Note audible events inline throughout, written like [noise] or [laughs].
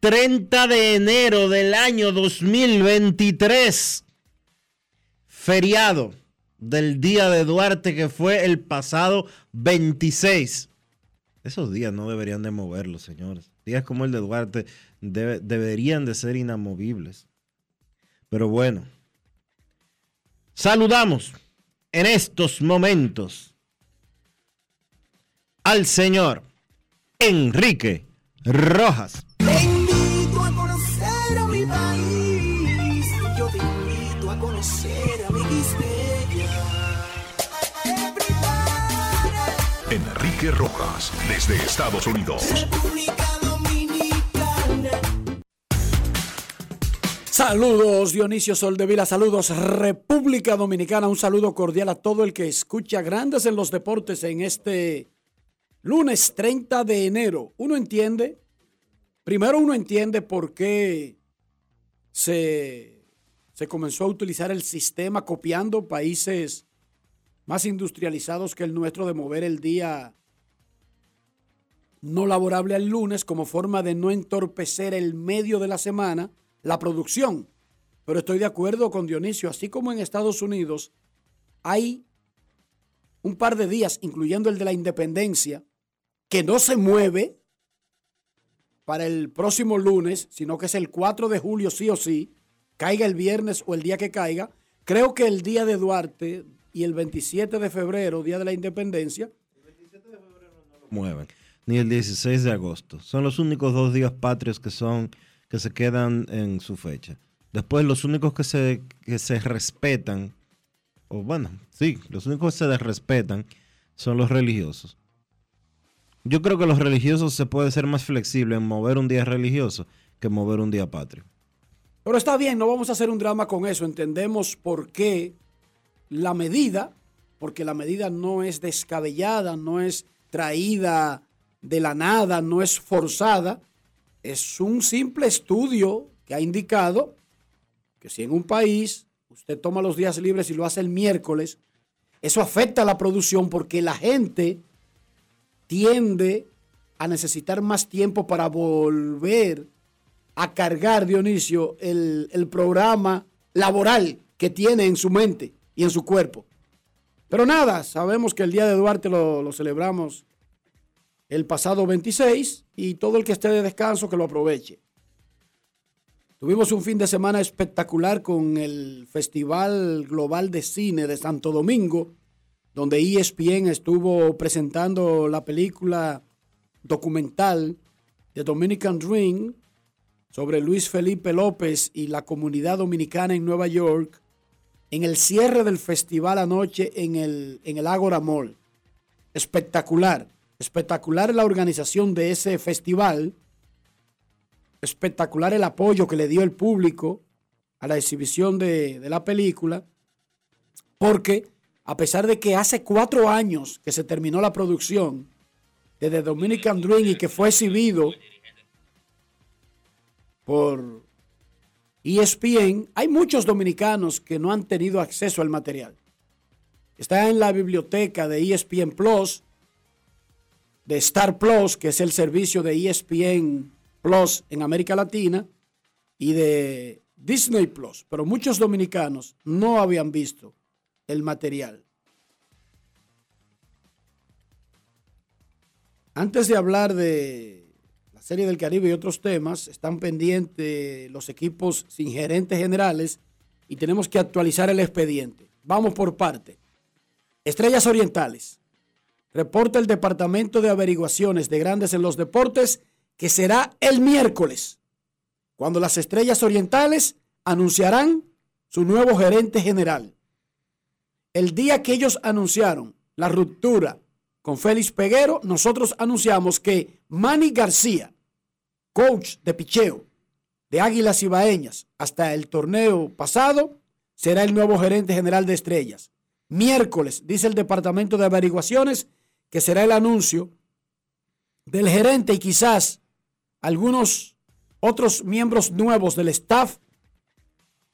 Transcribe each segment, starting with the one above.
30 de enero del año 2023. Feriado del Día de Duarte que fue el pasado 26. Esos días no deberían de moverlos, señores. Días como el de Duarte debe- deberían de ser inamovibles. Pero bueno, saludamos en estos momentos al señor Enrique Rojas. Enrique Rojas, desde Estados Unidos. República Dominicana. Saludos Dionisio Soldevila, saludos República Dominicana, un saludo cordial a todo el que escucha Grandes en los Deportes en este lunes 30 de enero. Uno entiende, primero uno entiende por qué se, se comenzó a utilizar el sistema copiando países más industrializados que el nuestro de mover el día no laborable al lunes como forma de no entorpecer el medio de la semana, la producción. Pero estoy de acuerdo con Dionisio, así como en Estados Unidos hay un par de días, incluyendo el de la independencia, que no se mueve para el próximo lunes, sino que es el 4 de julio sí o sí, caiga el viernes o el día que caiga. Creo que el día de Duarte y el 27 de febrero, día de la independencia, mueven, ni el 16 de agosto. Son los únicos dos días patrios que son que se quedan en su fecha. Después los únicos que se, que se respetan, o bueno, sí, los únicos que se respetan son los religiosos. Yo creo que los religiosos se puede ser más flexible en mover un día religioso que mover un día patrio. Pero está bien, no vamos a hacer un drama con eso. Entendemos por qué la medida, porque la medida no es descabellada, no es traída de la nada, no es forzada. Es un simple estudio que ha indicado que si en un país usted toma los días libres y lo hace el miércoles, eso afecta a la producción porque la gente tiende a necesitar más tiempo para volver a cargar, Dionisio, el, el programa laboral que tiene en su mente y en su cuerpo. Pero nada, sabemos que el Día de Duarte lo, lo celebramos el pasado 26 y todo el que esté de descanso que lo aproveche. Tuvimos un fin de semana espectacular con el Festival Global de Cine de Santo Domingo, donde ESPN estuvo presentando la película documental The Dominican Dream, sobre Luis Felipe López y la comunidad dominicana en Nueva York en el cierre del festival anoche en el, en el Agora Mall. Espectacular, espectacular la organización de ese festival, espectacular el apoyo que le dio el público a la exhibición de, de la película, porque a pesar de que hace cuatro años que se terminó la producción de The Dominican Dream y que fue exhibido por ESPN, hay muchos dominicanos que no han tenido acceso al material. Está en la biblioteca de ESPN Plus, de Star Plus, que es el servicio de ESPN Plus en América Latina, y de Disney Plus, pero muchos dominicanos no habían visto el material. Antes de hablar de la Serie del Caribe y otros temas, están pendientes los equipos sin gerentes generales y tenemos que actualizar el expediente. Vamos por parte. Estrellas Orientales. Reporta el Departamento de Averiguaciones de Grandes en los Deportes que será el miércoles, cuando las Estrellas Orientales anunciarán su nuevo gerente general. El día que ellos anunciaron la ruptura con Félix Peguero, nosotros anunciamos que Manny García, coach de picheo de Águilas Ibaeñas hasta el torneo pasado, será el nuevo gerente general de Estrellas. Miércoles, dice el Departamento de Averiguaciones, que será el anuncio del gerente y quizás algunos otros miembros nuevos del staff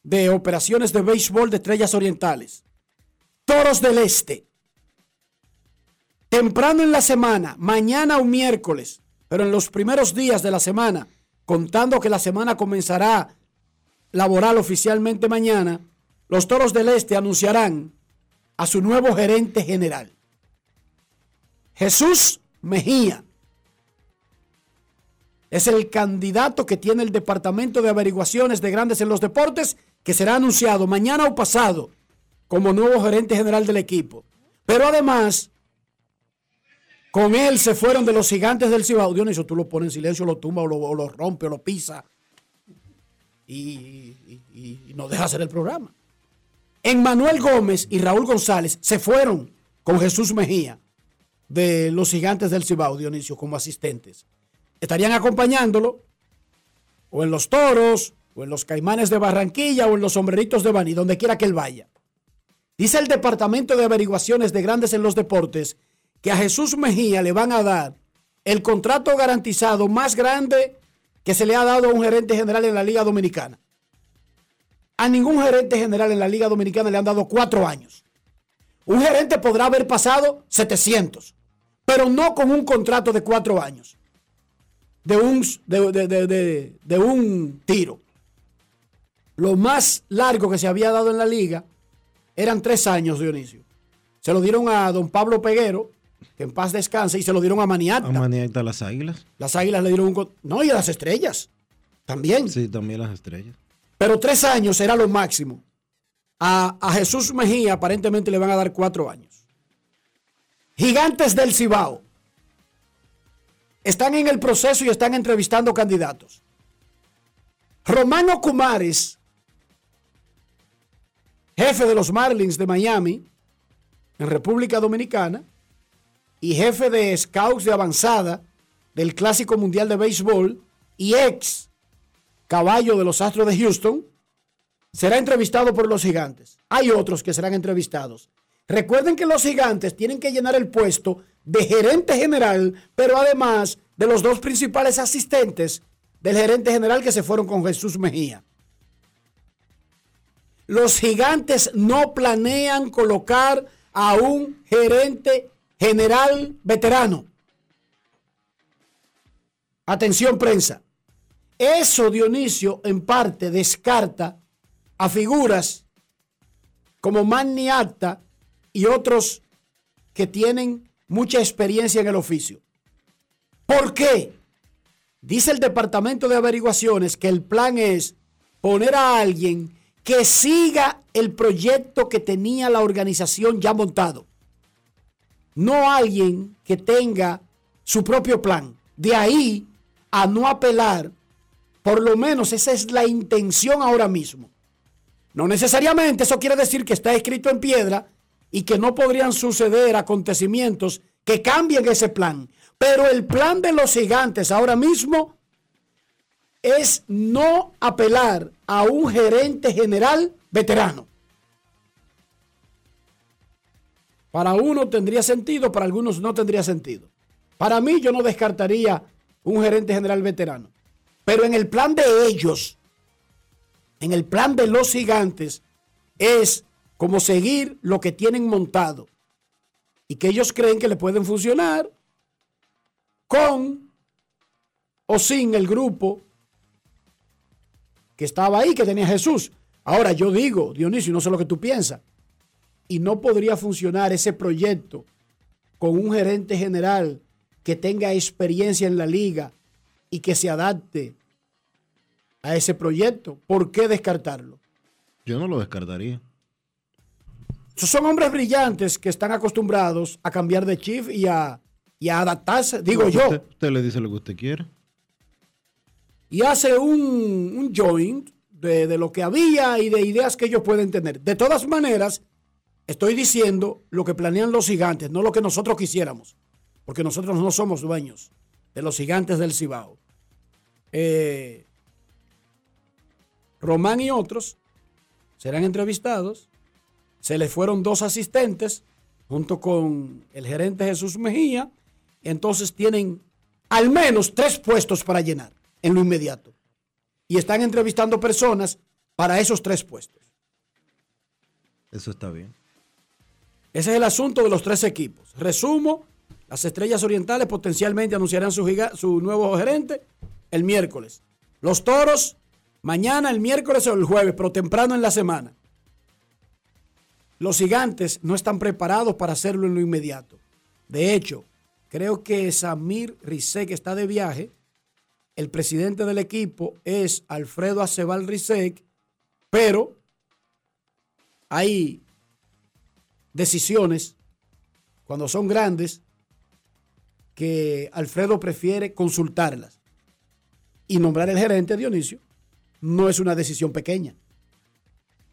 de operaciones de béisbol de Estrellas Orientales. Toros del Este. Temprano en la semana, mañana o miércoles, pero en los primeros días de la semana, contando que la semana comenzará laboral oficialmente mañana, los Toros del Este anunciarán a su nuevo gerente general. Jesús Mejía es el candidato que tiene el Departamento de Averiguaciones de Grandes en los Deportes, que será anunciado mañana o pasado como nuevo gerente general del equipo. Pero además, con él se fueron de los gigantes del Cibao. Dionisio, tú lo pones en silencio, lo tumba o lo, rompe o lo pisa. Y, y, no deja hacer el programa. Manuel Gómez y Raúl González se fueron con Jesús Mejía de los gigantes del Cibao, Dionisio, como asistentes. Estarían acompañándolo o en los toros, o en los caimanes de Barranquilla, o en los sombreritos de Bani, donde quiera que él vaya. Dice el Departamento de Averiguaciones de Grandes en los Deportes que a Jesús Mejía le van a dar el contrato garantizado más grande que se le ha dado a un gerente general en la Liga Dominicana. A ningún gerente general en la Liga Dominicana le han dado cuatro años. Un gerente podrá haber pasado 700, pero no con un contrato de cuatro años, de un, de, de, de, de un tiro. Lo más largo que se había dado en la liga eran tres años, Dionisio. Se lo dieron a don Pablo Peguero, que en paz descanse, y se lo dieron a Maniata. A Maniata las águilas. Las águilas le dieron un... No, y a las estrellas. También. Sí, también las estrellas. Pero tres años era lo máximo. A, a Jesús Mejía aparentemente le van a dar cuatro años. Gigantes del Cibao. Están en el proceso y están entrevistando candidatos. Romano Cumares, jefe de los Marlins de Miami, en República Dominicana, y jefe de Scouts de avanzada del Clásico Mundial de Béisbol y ex caballo de los Astros de Houston, será entrevistado por los gigantes. Hay otros que serán entrevistados. Recuerden que los gigantes tienen que llenar el puesto de gerente general, pero además de los dos principales asistentes del gerente general que se fueron con Jesús Mejía. Los gigantes no planean colocar a un gerente general veterano. Atención prensa. Eso, Dionisio, en parte descarta a figuras como Manny Acta y otros que tienen mucha experiencia en el oficio. ¿Por qué? Dice el Departamento de Averiguaciones que el plan es poner a alguien que siga el proyecto que tenía la organización ya montado. No alguien que tenga su propio plan. De ahí a no apelar Por lo menos esa es la intención ahora mismo. No necesariamente eso quiere decir que está escrito en piedra y que no podrían suceder acontecimientos que cambien ese plan. Pero el plan de los gigantes ahora mismo es no apelar a un gerente general veterano. Para uno tendría sentido, para algunos no tendría sentido. Para mí yo no descartaría un gerente general veterano. Pero en el plan de ellos, en el plan de los gigantes, es como seguir lo que tienen montado y que ellos creen que le pueden funcionar con o sin el grupo que estaba ahí, que tenía Jesús. Ahora yo digo, Dionisio, no sé lo que tú piensas, y no podría funcionar ese proyecto con un gerente general que tenga experiencia en la liga y que se adapte a ese proyecto. ¿Por qué descartarlo? Yo no lo descartaría. Son hombres brillantes que están acostumbrados a cambiar de chief y a, y a adaptarse, digo yo. Usted, usted le dice lo que usted quiere. y hace un, un joint de, de lo que había y de ideas que ellos pueden tener. De todas maneras, estoy diciendo lo que planean los gigantes, no lo que nosotros quisiéramos, porque nosotros no somos dueños de los gigantes del Cibao. Eh, Román y otros serán entrevistados. Se les fueron dos asistentes junto con el gerente Jesús Mejía. Entonces tienen al menos tres puestos para llenar en lo inmediato. Y están entrevistando personas para esos tres puestos. Eso está bien. Ese es el asunto de los tres equipos. Resumo, las Estrellas Orientales potencialmente anunciarán su, giga- su nuevo gerente el miércoles. Los Toros, mañana, el miércoles o el jueves, pero temprano en la semana. Los Gigantes no están preparados para hacerlo en lo inmediato. De hecho, creo que Samir Rizek está de viaje. El presidente del equipo es Alfredo Acebal Rizek, pero hay decisiones, cuando son grandes, que Alfredo prefiere consultarlas. Y nombrar el gerente Dionisio no es una decisión pequeña.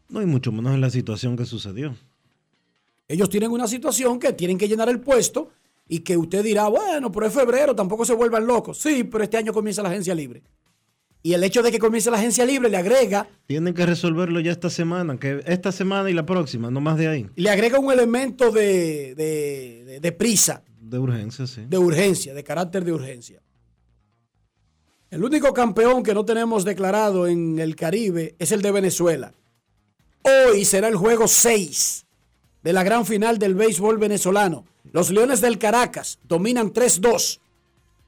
No, y mucho menos en la situación que sucedió. Ellos tienen una situación que tienen que llenar el puesto y que usted dirá, bueno, pero es febrero, tampoco se vuelvan locos. Sí, pero este año comienza la agencia libre. Y el hecho de que comience la agencia libre le agrega, Tienen que resolverlo ya esta semana, que esta semana y la próxima, no más de ahí. le agrega un elemento de, de- de- de prisa. De urgencia, sí. de urgencia, de carácter de urgencia. El único campeón que no tenemos declarado en el Caribe es el de Venezuela. Hoy será el juego 6 de la gran final del béisbol venezolano. Los Leones del Caracas dominan 3-2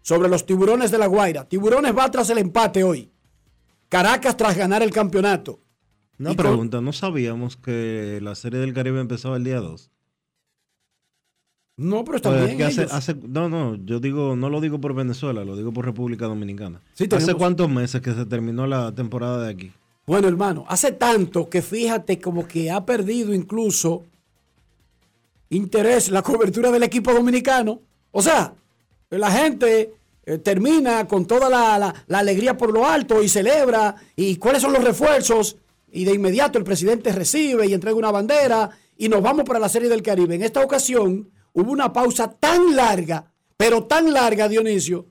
sobre los Tiburones de la Guaira. Tiburones va tras el empate hoy. Caracas tras ganar el campeonato. Una Y pregunta, ¿no sabíamos que la serie del Caribe empezaba el día 2? No, pero está Pues, bien. que hace- ellos. hace- no, no, yo digo, no lo digo por Venezuela, lo digo por República Dominicana. Sí, tenemos- ¿Hace cuántos meses que se terminó la temporada de aquí? Bueno, hermano, hace tanto que fíjate como que ha perdido incluso interés la cobertura del equipo dominicano. O sea, la gente eh, termina con toda la, la- la alegría por lo alto y celebra y cuáles son los refuerzos y de inmediato el presidente recibe y entrega una bandera y nos vamos para la Serie del Caribe. En esta ocasión hubo una pausa tan larga, pero tan larga, Dionisio,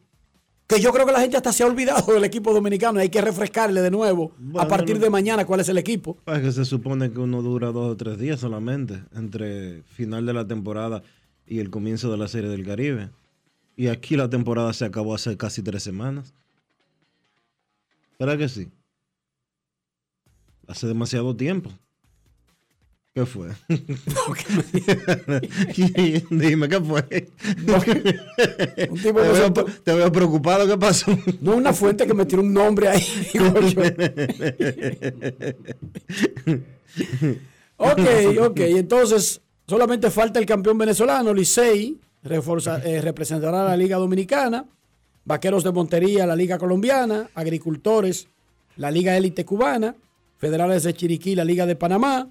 que yo creo que la gente hasta se ha olvidado del equipo dominicano. Hay que refrescarle de nuevo a partir de mañana cuál es el equipo. Pues que se supone que uno dura dos o tres días solamente entre final de la temporada y el comienzo de la serie del Caribe. Y aquí la temporada se acabó hace casi tres semanas. ¿Verdad que sí? Hace demasiado tiempo. ¿Qué fue? [laughs] Dime, ¿qué fue? Un tipo te, veo, te veo preocupado, ¿qué pasó? No una fuente que me tiró un nombre ahí. [laughs] digo yo. [laughs] ok, ok. Entonces, solamente falta el campeón venezolano, Licey, reforza- eh, representará a la Liga Dominicana, Vaqueros de Montería, la Liga Colombiana, Agricultores, la Liga Élite Cubana, Federales de Chiriquí, la Liga de Panamá,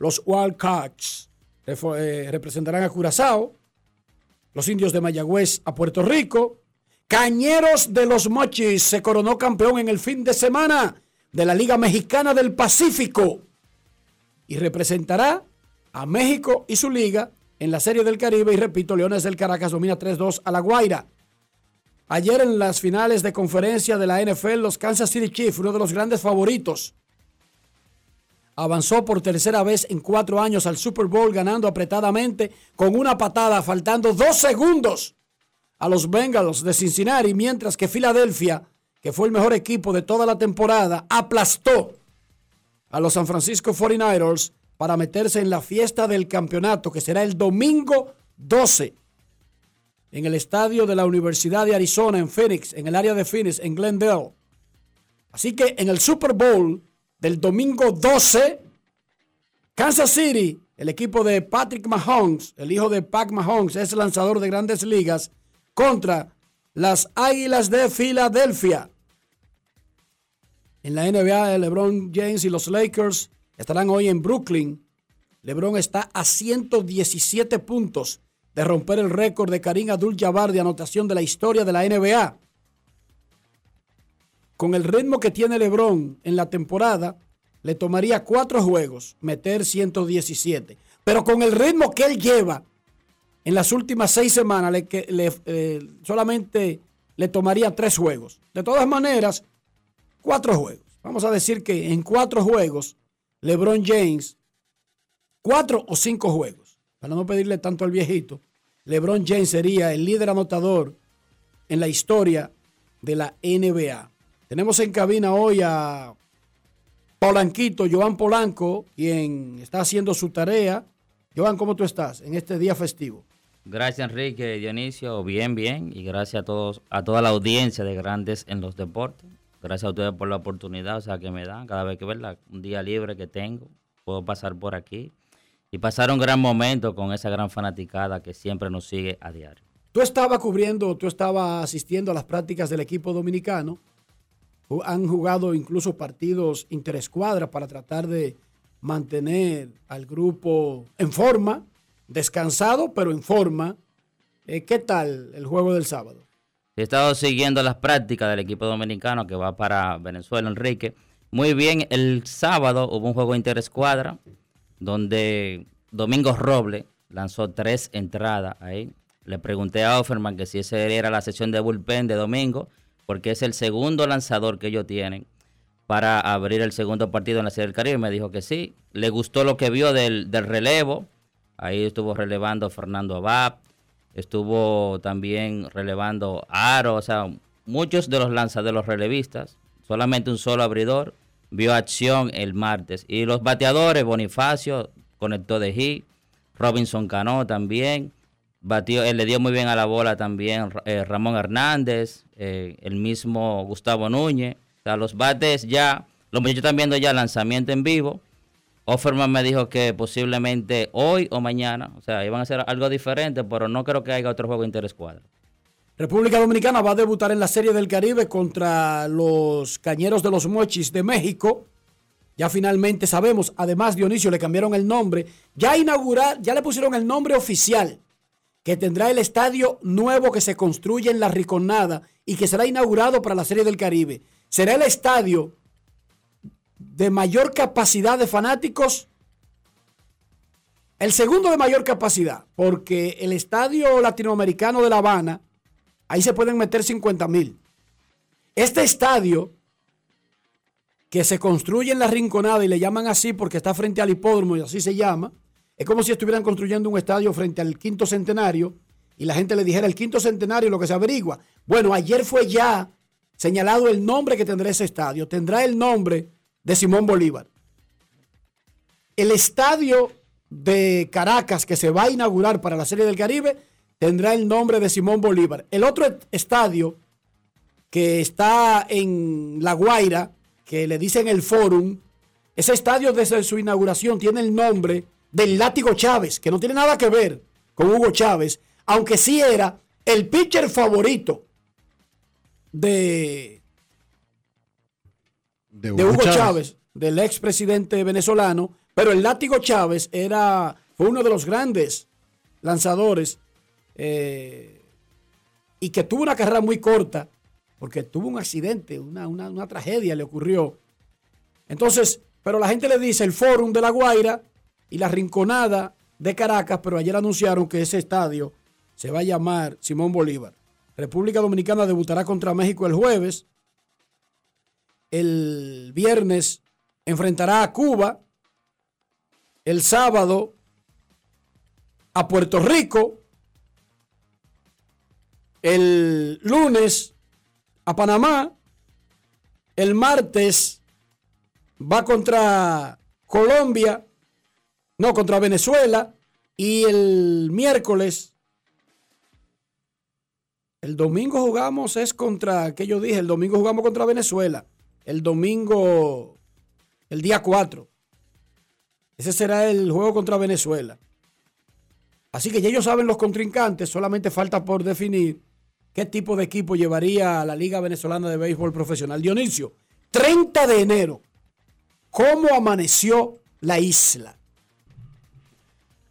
los Wildcats refo- eh, representarán a Curazao, los Indios de Mayagüez a Puerto Rico, Cañeros de los Mochis se coronó campeón en el fin de semana de la Liga Mexicana del Pacífico y representará a México y su liga en la Serie del Caribe. Y repito, Leones del Caracas domina 3-2 a La Guaira. Ayer en las finales de conferencia de la NFL, los Kansas City Chiefs, uno de los grandes favoritos, avanzó por tercera vez en cuatro años al Super Bowl ganando apretadamente con una patada faltando dos segundos a los Bengals de Cincinnati, mientras que Filadelfia, que fue el mejor equipo de toda la temporada, aplastó a los San Francisco 49ers para meterse en la fiesta del campeonato que será el domingo 12 en el estadio de la Universidad de Arizona en Phoenix, en el área de Phoenix, en Glendale. Así que en el Super Bowl del domingo 12, Kansas City, el equipo de Patrick Mahomes, el hijo de Pac Mahomes, es lanzador de grandes ligas, contra las Águilas de Filadelfia. En la NBA, LeBron James y los Lakers estarán hoy en Brooklyn. LeBron está a 117 puntos de romper el récord de Karim Abdul-Jabbar de anotación de la historia de la NBA. Con el ritmo que tiene LeBron en la temporada, le tomaría cuatro juegos meter 117. Pero con el ritmo que él lleva en las últimas seis semanas, le, le, eh, solamente le tomaría tres juegos. De todas maneras, cuatro juegos. Vamos a decir que en cuatro juegos, LeBron James, cuatro o cinco juegos, para no pedirle tanto al viejito, LeBron James sería el líder anotador en la historia de la NBA. Tenemos en cabina hoy a Polanquito, Joan Polanco, quien está haciendo su tarea. Joan, ¿cómo tú estás en este día festivo? Gracias Enrique, Dionisio, bien, bien, y gracias a todos, a toda la audiencia de Grandes en los Deportes. Gracias a ustedes por la oportunidad, o sea, que me dan cada vez que verla, un día libre que tengo, puedo pasar por aquí y pasar un gran momento con esa gran fanaticada que siempre nos sigue a diario. Tú estabas cubriendo, tú estabas asistiendo a las prácticas del equipo dominicano. Han jugado incluso partidos interescuadras para tratar de mantener al grupo en forma, descansado, pero en forma. Eh, ¿Qué tal el juego del sábado? He estado siguiendo las prácticas del equipo dominicano que va para Venezuela, Enrique. Muy bien, el sábado hubo un juego interescuadra donde Domingo Roble lanzó tres entradas ahí. Le pregunté a Offerman que si esa era la sesión de bullpen de domingo, porque es el segundo lanzador que ellos tienen para abrir el segundo partido en la Serie del Caribe. Me dijo que sí. Le gustó lo que vio del, relevo. Ahí estuvo relevando Fernando Abad, estuvo también relevando Aro, o sea, muchos de los lanzadores, los relevistas, solamente un solo abridor, vio acción el martes. Y los bateadores, Bonifacio conectó de hit, Robinson Cano también, batió, él le dio muy bien a la bola también eh, Ramón Hernández, eh, el mismo Gustavo Núñez. O los bates ya, los muchachos están viendo ya lanzamiento en vivo. Offerman me dijo que posiblemente hoy o mañana, o sea, iban a hacer algo diferente, pero no creo que haya otro juego interescuadra. República Dominicana va a debutar en la Serie del Caribe contra los Cañeros de los Mochis de México. Ya finalmente sabemos, además Dionisio le cambiaron el nombre, ya inaugurar, ya le pusieron el nombre oficial que tendrá el estadio nuevo que se construye en la Riconada y que será inaugurado para la Serie del Caribe. Será el estadio de mayor capacidad de fanáticos, el segundo de mayor capacidad, porque el estadio latinoamericano de La Habana Ahí se pueden meter 50 mil. Este estadio que se construye en la Rinconada y le llaman así porque está frente al hipódromo y así se llama, es como si estuvieran construyendo un estadio frente al quinto centenario y la gente le dijera el quinto centenario lo que se averigua. Bueno, ayer fue ya señalado el nombre que tendrá ese estadio. Tendrá el nombre de Simón Bolívar. El estadio de Caracas que se va a inaugurar para la Serie del Caribe tendrá el nombre de Simón Bolívar. El otro estadio que está en La Guaira, que le dicen el Forum, ese estadio desde su inauguración tiene el nombre del Látigo Chávez, que no tiene nada que ver con Hugo Chávez, aunque sí era el pitcher favorito de, de Hugo, Chávez. del expresidente venezolano, pero el Látigo Chávez era, fue uno de los grandes lanzadores eh, y que tuvo una carrera muy corta, porque tuvo un accidente, una, una- una tragedia le ocurrió. Entonces, pero la gente le dice el Fórum de La Guaira y la Rinconada de Caracas, pero ayer anunciaron que ese estadio se va a llamar Simón Bolívar. República Dominicana debutará contra México el jueves. El viernes enfrentará a Cuba. El sábado a Puerto Rico. El lunes a Panamá. El martes va contra Colombia. No, contra Venezuela. Y el miércoles. El domingo jugamos es contra, ¿qué yo dije? El domingo jugamos contra Venezuela. El domingo, el día 4. Ese será el juego contra Venezuela. Así que ya ellos saben los contrincantes, solamente falta por definir qué tipo de equipo llevaría la Liga Venezolana de Béisbol Profesional. Dionisio, 30 de enero, ¿cómo amaneció la isla?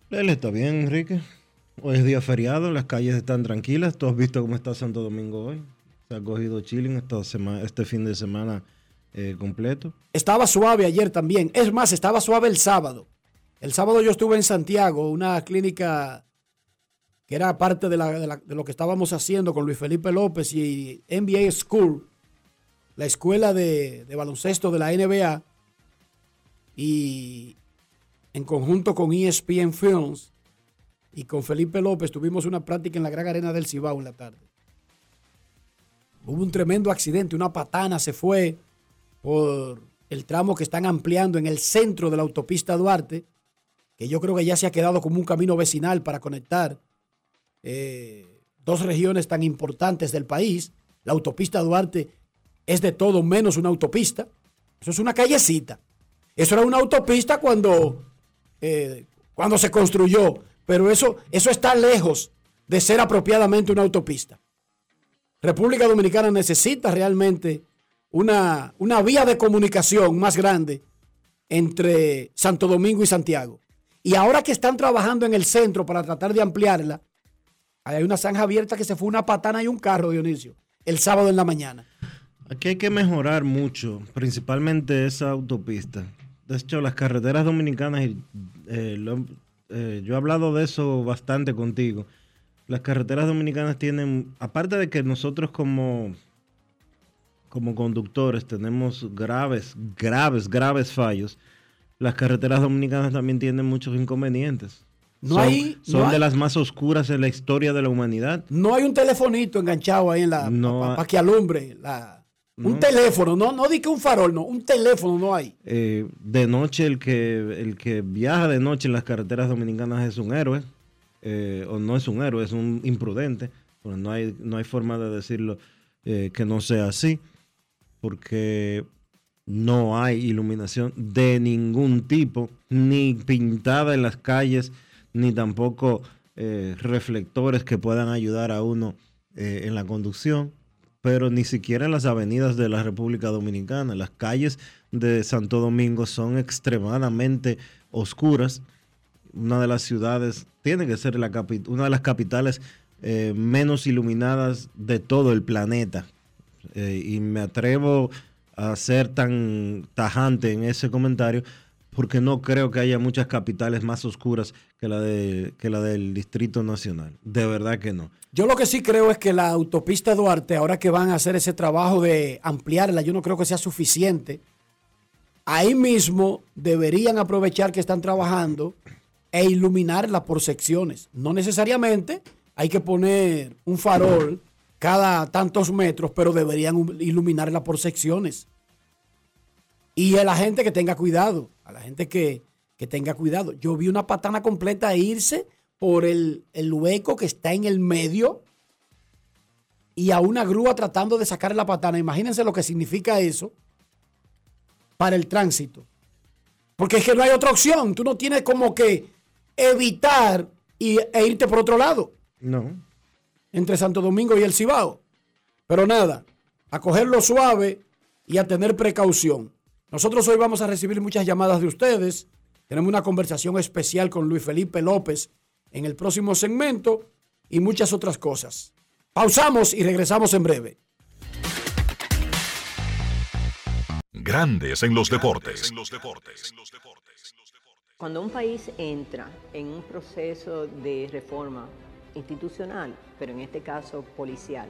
Él está bien, Enrique. Hoy es día feriado, las calles están tranquilas. Tú has visto cómo está Santo Domingo hoy. Se ha cogido chilling esta sema- este fin de semana eh, completo. Estaba suave ayer también. Es más, estaba suave el sábado. El sábado yo estuve en Santiago, una clínica que era parte de, lo que estábamos haciendo con Luis Felipe López y NBA School, la escuela de baloncesto de la NBA, y en conjunto con ESPN Films y con Felipe López tuvimos una práctica en la Gran Arena del Cibao en la tarde. Hubo un tremendo accidente, una patana se fue por el tramo que están ampliando en el centro de la autopista Duarte, que yo creo que ya se ha quedado como un camino vecinal para conectar eh, dos regiones tan importantes del país. La autopista Duarte es de todo menos una autopista. Eso es una callecita. Eso era una autopista cuando, eh, cuando se construyó, pero eso, eso está lejos de ser apropiadamente una autopista. República Dominicana necesita realmente una, una vía de comunicación más grande entre Santo Domingo y Santiago. Y ahora que están trabajando en el centro para tratar de ampliarla, hay una zanja abierta que se fue una patana y un carro, Dionisio, el sábado en la mañana. Aquí hay que mejorar mucho, principalmente esa autopista. De hecho, las carreteras dominicanas, eh, lo- eh, yo he hablado de eso bastante contigo. Las carreteras dominicanas tienen, aparte de que nosotros como, como conductores tenemos graves, graves, graves fallos, las carreteras dominicanas también tienen muchos inconvenientes. No son hay- son no de hay- las más oscuras en la historia de la humanidad. No hay un telefonito enganchado ahí en la No para que alumbre. la- un No. teléfono, no, no di que un farol, no, un teléfono no hay. eh, de noche el que el que viaja de noche en las carreteras dominicanas es un héroe eh, o no es un héroe es un imprudente Bueno, no hay no hay forma de decirlo eh, que no sea así porque no hay iluminación de ningún tipo ni pintada en las calles ni tampoco reflectores que puedan ayudar a uno en la conducción pero ni siquiera en las avenidas de la República Dominicana. Las calles de Santo Domingo son extremadamente oscuras. Una de las ciudades, tiene que ser la una de las capitales eh, menos iluminadas de todo el planeta. Eh, y me atrevo a ser tan tajante en ese comentario porque no creo que haya muchas capitales más oscuras que la, de, que la del Distrito Nacional. De verdad que no. Yo lo que sí creo es que la autopista Duarte, ahora que van a hacer ese trabajo de ampliarla, yo no creo que sea suficiente. Ahí mismo deberían aprovechar que están trabajando e iluminarla por secciones. No necesariamente hay que poner un farol cada tantos metros, pero deberían iluminarla por secciones. Y a la gente que tenga cuidado, a la gente que, que tenga cuidado. Yo vi una patana completa irse por el, el hueco que está en el medio y a una grúa tratando de sacar la patana. Imagínense lo que significa eso para el tránsito. Porque es que no hay otra opción. Tú no tienes como que evitar y, e irte por otro lado No. entre Santo Domingo y el Cibao. Pero nada, a cogerlo suave y a tener precaución. Nosotros hoy vamos a recibir muchas llamadas de ustedes. Tenemos una conversación especial con Luis Felipe López en el próximo segmento y muchas otras cosas. Pausamos y regresamos en breve. Grandes en los deportes. Cuando un país entra en un proceso de reforma institucional, pero en este caso policial,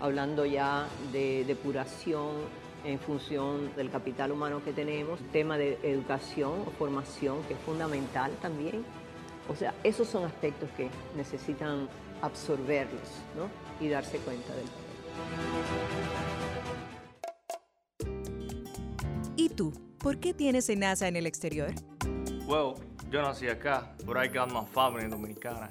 hablando ya de depuración en función del capital humano que tenemos, tema de educación o formación que es fundamental también. O sea, esos son aspectos que necesitan absorberlos ¿no? y darse cuenta del ¿Y tú? ¿Por qué tienes NASA en el exterior? Well, yo nací acá, but I got my family dominicana.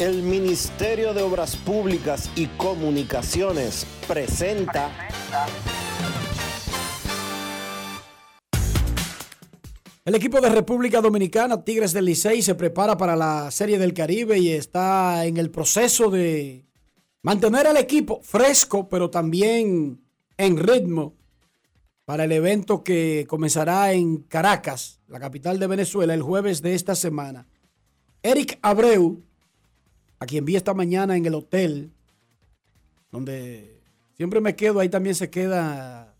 El Ministerio de Obras Públicas y Comunicaciones presenta. El equipo de República Dominicana, Tigres del Licey, se prepara para la Serie del Caribe y está en el proceso de mantener al equipo fresco, pero también en ritmo para el evento que comenzará en Caracas, la capital de Venezuela, el jueves de esta semana. Eric Abreu, a quien vi esta mañana en el hotel, donde siempre me quedo, ahí también se queda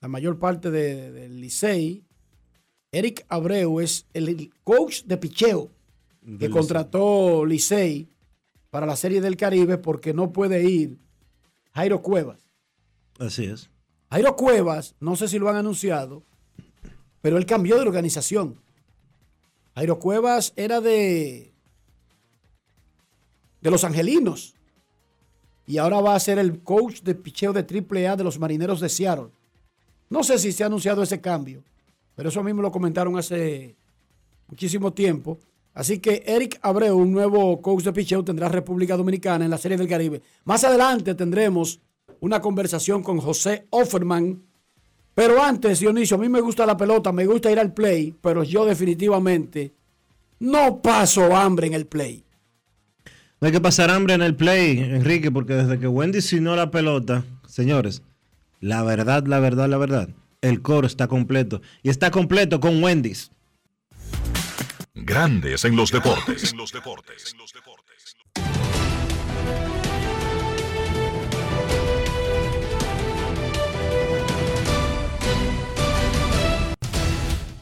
la mayor parte del de, Licey. Eric Abreu es el coach de picheo que contrató Licey para la Serie del Caribe porque no puede ir Jairo Cuevas. Así es. Jairo Cuevas, no sé si lo han anunciado, pero él cambió de organización. Jairo Cuevas era de de los Angelinos. Y ahora va a ser el coach de picheo de AAA de los Marineros de Seattle. No sé si se ha anunciado ese cambio, pero eso me lo comentaron hace muchísimo tiempo. Así que Eric Abreu, un nuevo coach de picheo, tendrá República Dominicana en la Serie del Caribe. Más adelante tendremos una conversación con José Offerman. Pero antes, Dionisio, a mí me gusta la pelota, me gusta ir al play, pero yo definitivamente no paso hambre en el play. No hay que pasar hambre en el play, Enrique, porque desde que Wendy sinó la pelota, señores, la verdad, la verdad, la verdad, el coro está completo. Y está completo con Wendy's. Grandes en los deportes.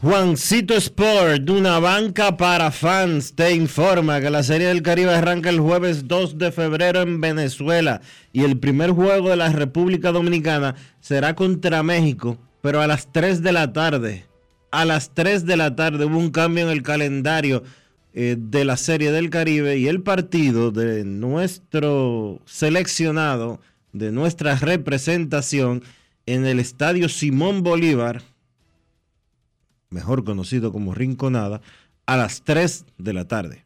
Juancito Sport, una banca para fans, te informa que la Serie del Caribe arranca el jueves 2 de febrero en Venezuela y el primer juego de la República Dominicana será contra México, pero a las 3 de la tarde. A las 3 de la tarde hubo un cambio en el calendario eh, de la Serie del Caribe y el partido de nuestro seleccionado, de nuestra representación en el estadio Simón Bolívar mejor conocido como Rinconada, a las 3 de la tarde.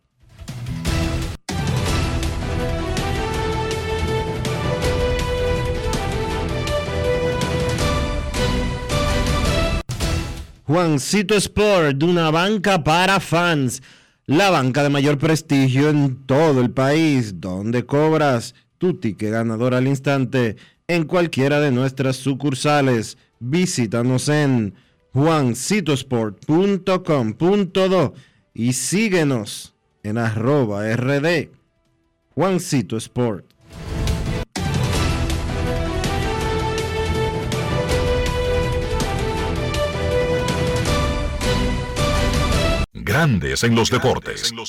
Juancito Sport, una banca para fans, la banca de mayor prestigio en todo el país, donde cobras tu ticket ganador al instante en cualquiera de nuestras sucursales. Visítanos en juancitosport.com.do y síguenos en arroba rd Juancito Sport. Grandes en los deportes. No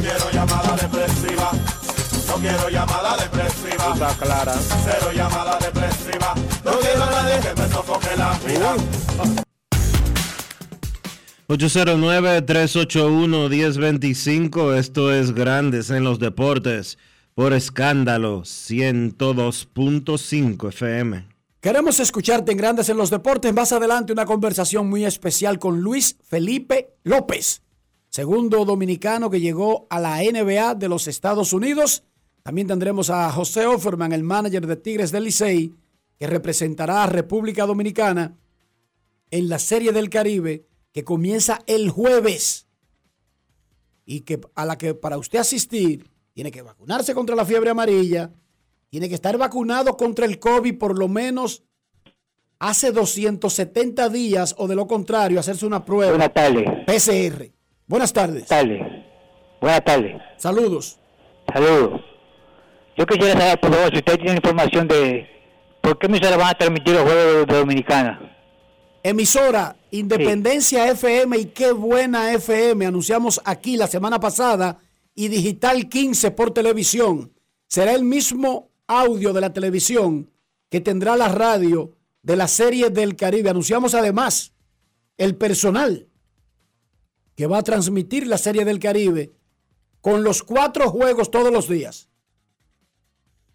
quiero llamada depresiva. No quiero llamada Está clara. Cero llamada depresiva. No quiero a nadie que me sofoque la vida. 809-381-1025, esto es Grandes en los Deportes, por escándalo 102.5 FM. Queremos escucharte en Grandes en los Deportes. Más adelante una conversación muy especial con Luis Felipe López, segundo dominicano que llegó a la NBA de los Estados Unidos. También tendremos a José Offerman, el manager de Tigres del Licey, que representará a República Dominicana en la Serie del Caribe que comienza el jueves y que a la que para usted asistir tiene que vacunarse contra la fiebre amarilla, tiene que estar vacunado contra el COVID por lo menos hace 270 días o de lo contrario hacerse una prueba. Buenas tardes. PCR. Buenas tardes. tardes. Buenas tardes. Saludos. Saludos. Yo quisiera saber, por favor, si usted tiene información de por qué emisora van a transmitir los juegos de Dominicana. Emisora Independencia FM y qué buena FM. Anunciamos aquí la semana pasada y Digital 15 por televisión. Será el mismo audio de la televisión que tendrá la radio de la serie del Caribe. Anunciamos además el personal que va a transmitir la serie del Caribe con los cuatro juegos todos los días.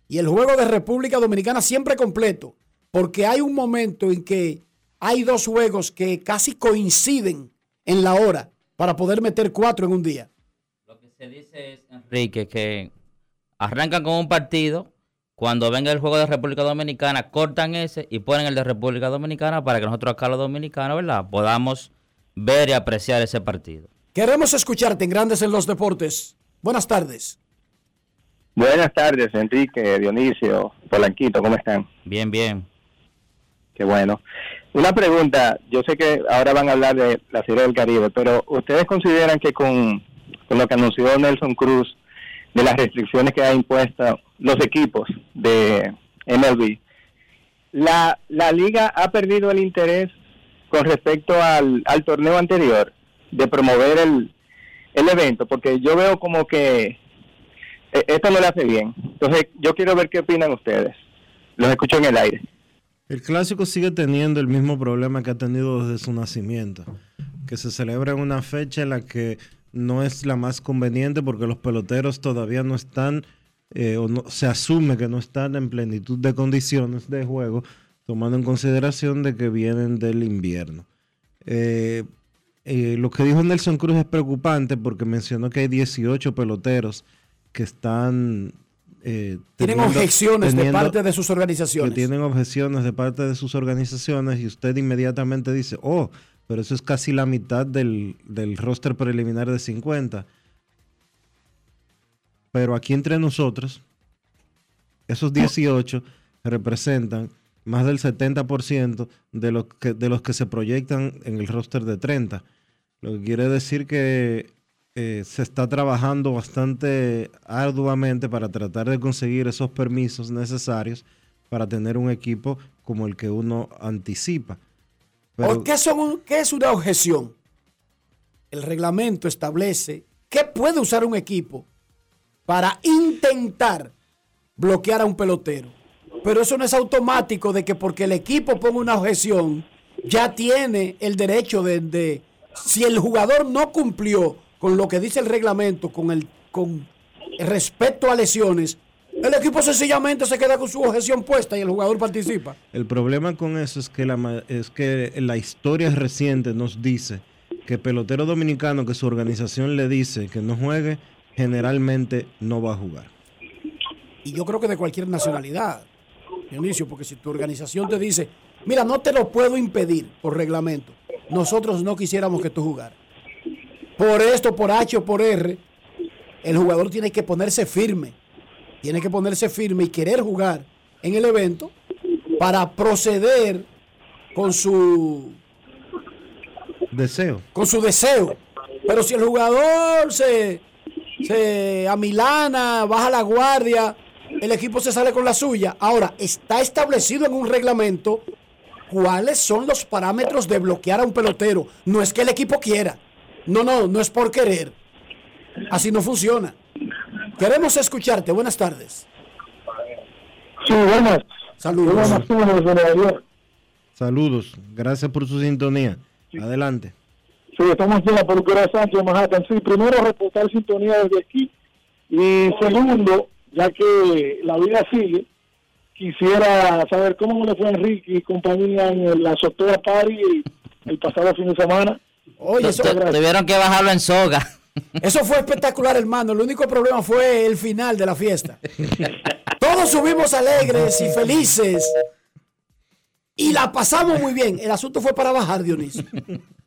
Y el juego de República Dominicana siempre completo, porque hay un momento en que hay dos juegos que casi coinciden en la hora para poder meter cuatro en un día. Lo que se dice es, Enrique, que arrancan con un partido, cuando venga el juego de República Dominicana, cortan ese y ponen el de República Dominicana para que nosotros acá los dominicanos, ¿verdad?, podamos ver y apreciar ese partido. Queremos escucharte en Grandes en los Deportes. Buenas tardes. Buenas tardes, Enrique, Dionisio, Polanquito, ¿cómo están? Bien, bien. Qué bueno. Una pregunta, yo sé que ahora van a hablar de la Serie del Caribe, pero ¿ustedes consideran que con, con lo que anunció Nelson Cruz, de las restricciones que ha impuesto los equipos de MLB, la, la liga ha perdido el interés con respecto al, al torneo anterior de promover el, el evento? Porque yo veo como que esto no le hace bien. Entonces, yo quiero ver qué opinan ustedes. Los escucho en el aire. El clásico sigue teniendo el mismo problema que ha tenido desde su nacimiento, que se celebra en una fecha en la que no es la más conveniente porque los peloteros todavía no están, eh, o no, se asume que no están en plenitud de condiciones de juego, tomando en consideración de que vienen del invierno. Eh, eh, lo que dijo Nelson Cruz es preocupante porque mencionó que hay 18 peloteros que están... eh, Tienen teniendo- objeciones de parte de sus organizaciones. que tienen objeciones de parte de sus organizaciones y usted inmediatamente dice, oh, pero eso es casi la mitad del, del roster preliminar de 50. Pero aquí entre nosotros, esos 18 representan más del 70% de los, que, de los que se proyectan en el roster de 30. Lo que quiere decir que eh, se está trabajando bastante arduamente para tratar de conseguir esos permisos necesarios para tener un equipo como el que uno anticipa. Pero- ¿Por qué, son qué es una objeción? El reglamento establece que puede usar un equipo para intentar bloquear a un pelotero. Pero eso no es automático de que porque el equipo ponga una objeción, ya tiene el derecho de, de- si el jugador no cumplió con lo que dice el reglamento, con el con respecto a lesiones, el equipo sencillamente se queda con su objeción puesta y el jugador participa. El problema con eso es que la, es que la historia reciente nos dice que pelotero dominicano que su organización le dice que no juegue, generalmente no va a jugar. Y yo creo que de cualquier nacionalidad, Dionisio, porque si tu organización te dice, mira, no te lo puedo impedir por reglamento, nosotros no quisiéramos que tú jugaras. Por esto, por H o por R, el jugador tiene que ponerse firme, tiene que ponerse firme y querer jugar en el evento para proceder con su Deseo. con su deseo. Pero si el jugador se, se amilana, baja la guardia, el equipo se sale con la suya. Ahora, está establecido en un reglamento cuáles son los parámetros de bloquear a un pelotero. No es que el equipo quiera. No, no, no es por querer. Así no funciona. Queremos escucharte. Buenas tardes. Sí, buenas. Saludos. Buenas. Saludos, gracias por su sintonía. Adelante. Sí, estamos en la peluquería Sánchez Manhattan. Sí, primero reportar sintonía desde aquí. Y segundo, ya que la vida sigue, quisiera saber cómo le fue a Enrique y compañía en la azotea party el pasado fin de semana. Oye, eso, Tuvieron que bajarlo en soga. [laughs] eso fue espectacular, hermano. El único problema fue el final de la fiesta. Todos subimos alegres y felices. Y la pasamos muy bien. El asunto fue para bajar, Dionisio. [laughs]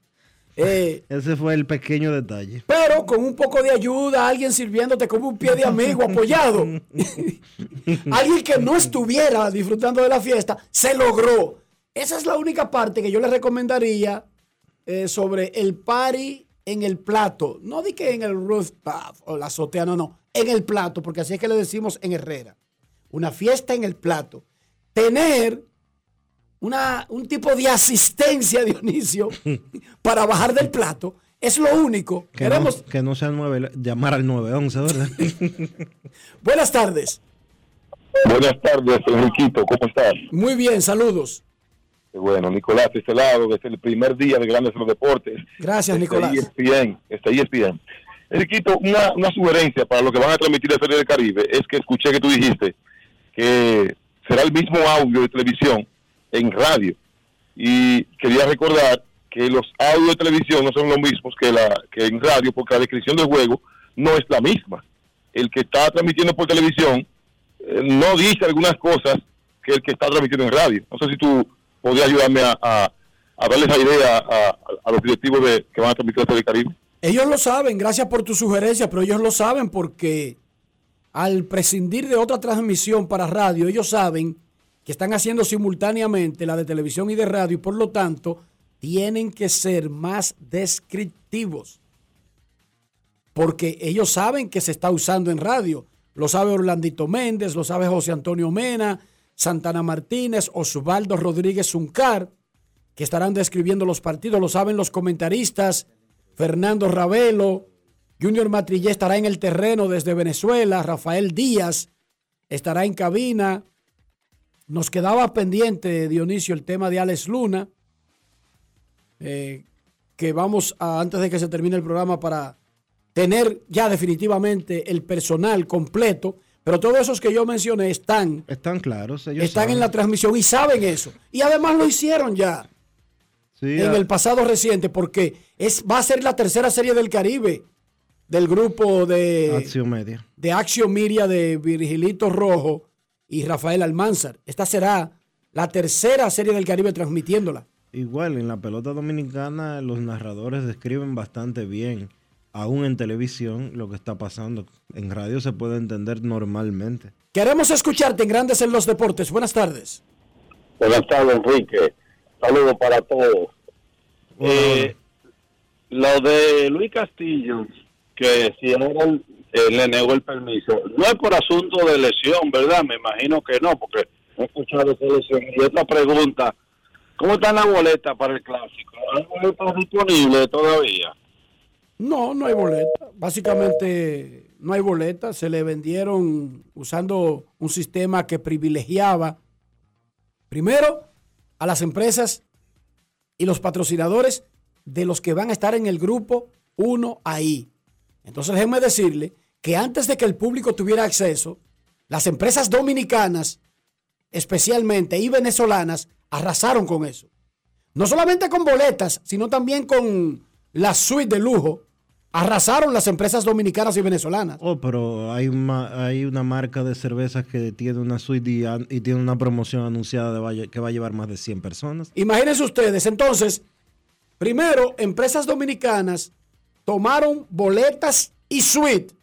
Eh, Ese fue el pequeño detalle. pero con un poco de ayuda, alguien sirviéndote como un pie de amigo apoyado. [laughs] alguien que no estuviera disfrutando de la fiesta, se logró. Esa es la única parte que yo le recomendaría eh, sobre el party en el plato. No di que en el rooftop o la azotea, no, no. En el plato, porque así es que le decimos en Herrera. Una fiesta en el plato. Tener una, un tipo de asistencia, [laughs] Dionisio, [laughs] para bajar del plato. Es lo único. Que, Queremos. no, que no sea el 9, llamar al 911, ¿verdad? [laughs] Buenas tardes. Buenas tardes, Enriquito, ¿cómo estás? Muy bien, saludos. Qué Bueno, Nicolás, de este lado, desde el primer día de Grandes los Deportes. Gracias, Este Nicolás. ESPN, este ESPN. Enriquito, una, una sugerencia para lo que van a transmitir la Serie del Caribe es que escuché que tú dijiste que será el mismo audio de televisión en radio. Y quería recordar que los audios de televisión no son los mismos que, la, que en radio, porque la descripción del juego no es la misma. El que está transmitiendo por televisión eh, no dice algunas cosas que el que está transmitiendo en radio. No sé si tú podrías ayudarme a, a, a darle esa idea a, los directivos de, que van a transmitir la del Caribe. Ellos lo saben, gracias por tu sugerencia, pero ellos lo saben porque al prescindir de otra transmisión para radio, ellos saben que están haciendo simultáneamente la de televisión y de radio y por lo tanto tienen que ser más descriptivos. Porque ellos saben que se está usando en radio. Lo sabe Orlandito Méndez, lo sabe José Antonio Mena, Santana Martínez, Osvaldo Rodríguez Zuncar, que estarán describiendo los partidos, lo saben los comentaristas, Fernando Ravelo, Junior Matrillé estará en el terreno desde Venezuela, Rafael Díaz estará en cabina. Nos quedaba pendiente, Dionisio, el tema de Alex Luna, eh, que vamos a, antes de que se termine el programa para tener ya definitivamente el personal completo, pero todos esos que yo mencioné están, Están claros, ellos están saben. en la transmisión y saben eso. Y además lo hicieron ya Sí, en a- el pasado reciente, porque es, va a ser la tercera serie del Caribe del grupo de, Acción Media. de Action Media de Virgilito Rojo y Rafael Almanzar. Esta será la tercera serie del Caribe transmitiéndola. igual en la pelota dominicana los narradores describen bastante bien, aún en televisión, lo que está pasando. En radio se puede entender normalmente. Queremos escucharte en Grandes en los Deportes. Buenas tardes. Buenas tardes, Enrique. Saludos para todos. Eh, lo de Luis Castillo, que si él, eh, le negó el permiso, no es por asunto de lesión, ¿verdad? Me imagino que no, porque no he escuchado esa lesión. Y otra pregunta, ¿cómo están las boletas para el clásico? ¿Hay boletas disponibles todavía? No, no hay boleta. Básicamente no hay boleta. Se le vendieron usando un sistema que privilegiaba primero a las empresas y los patrocinadores de los que van a estar en el grupo uno ahí. Entonces déjenme decirle que antes de que el público tuviera acceso, las empresas dominicanas, especialmente y venezolanas, arrasaron con eso. No solamente con boletas, sino también con la suite de lujo. Arrasaron las empresas dominicanas y venezolanas. Oh, pero hay una, hay una marca de cervezas que tiene una suite y, tiene una promoción anunciada de que va a llevar más de 100 personas. Imagínense ustedes, entonces, primero, empresas dominicanas tomaron boletas y suite,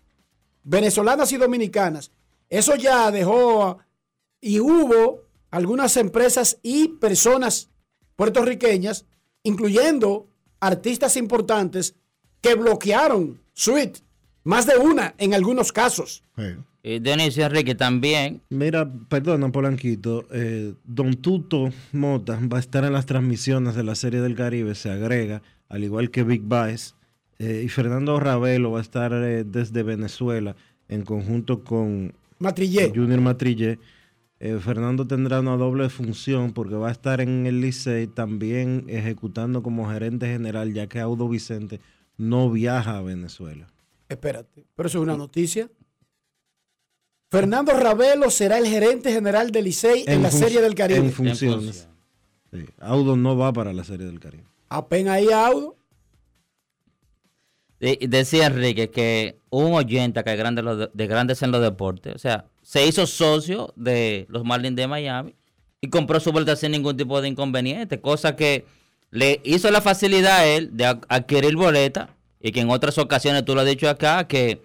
venezolanas y dominicanas. Eso ya dejó, y hubo algunas empresas y personas puertorriqueñas, incluyendo artistas importantes, que bloquearon suite, más de una en algunos casos. Y Dionisio Enrique también. Mira, perdona, Polanquito. eh, Don Tuto Mota va a estar en las transmisiones de la Serie del Caribe, se agrega, al igual que Big Baez. eh, y Fernando Ravelo va a estar eh, desde Venezuela en conjunto con Matrillé. Junior Matrillé. Eh, Fernando tendrá una doble función porque va a estar en el Licey también ejecutando como gerente general, ya que Audo Vicente no viaja a Venezuela. Espérate, pero eso es una noticia. Fernando Ravelo será el gerente general del Licey en, la Serie del Caribe. En funciones. Sí, Audo no va para la Serie del Caribe. Apenas ahí a Audo. De- decía Enrique que un oyente acá de grandes, los- de grandes en los deportes, o sea, se hizo socio de los Marlins de Miami y compró su vuelta sin ningún tipo de inconveniente, cosa que le hizo la facilidad a él de adquirir boleta y que en otras ocasiones tú lo has dicho acá, que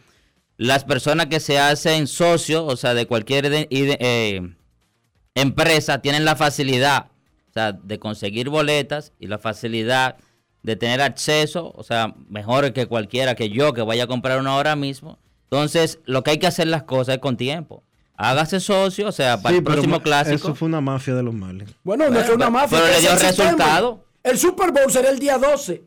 las personas que se hacen socios, o sea, de cualquier eh, empresa, tienen la facilidad, o sea, de conseguir boletas y la facilidad de tener acceso, o sea, mejor que cualquiera que yo que vaya a comprar una ahora mismo. Entonces, lo que hay que hacer las cosas es con tiempo. Hágase socio, o sea, para Sí, el próximo clásico. Eso fue una mafia de los Marlins. Bueno, no que una mafia. pero le dio resultado. El Super Bowl será el día 12.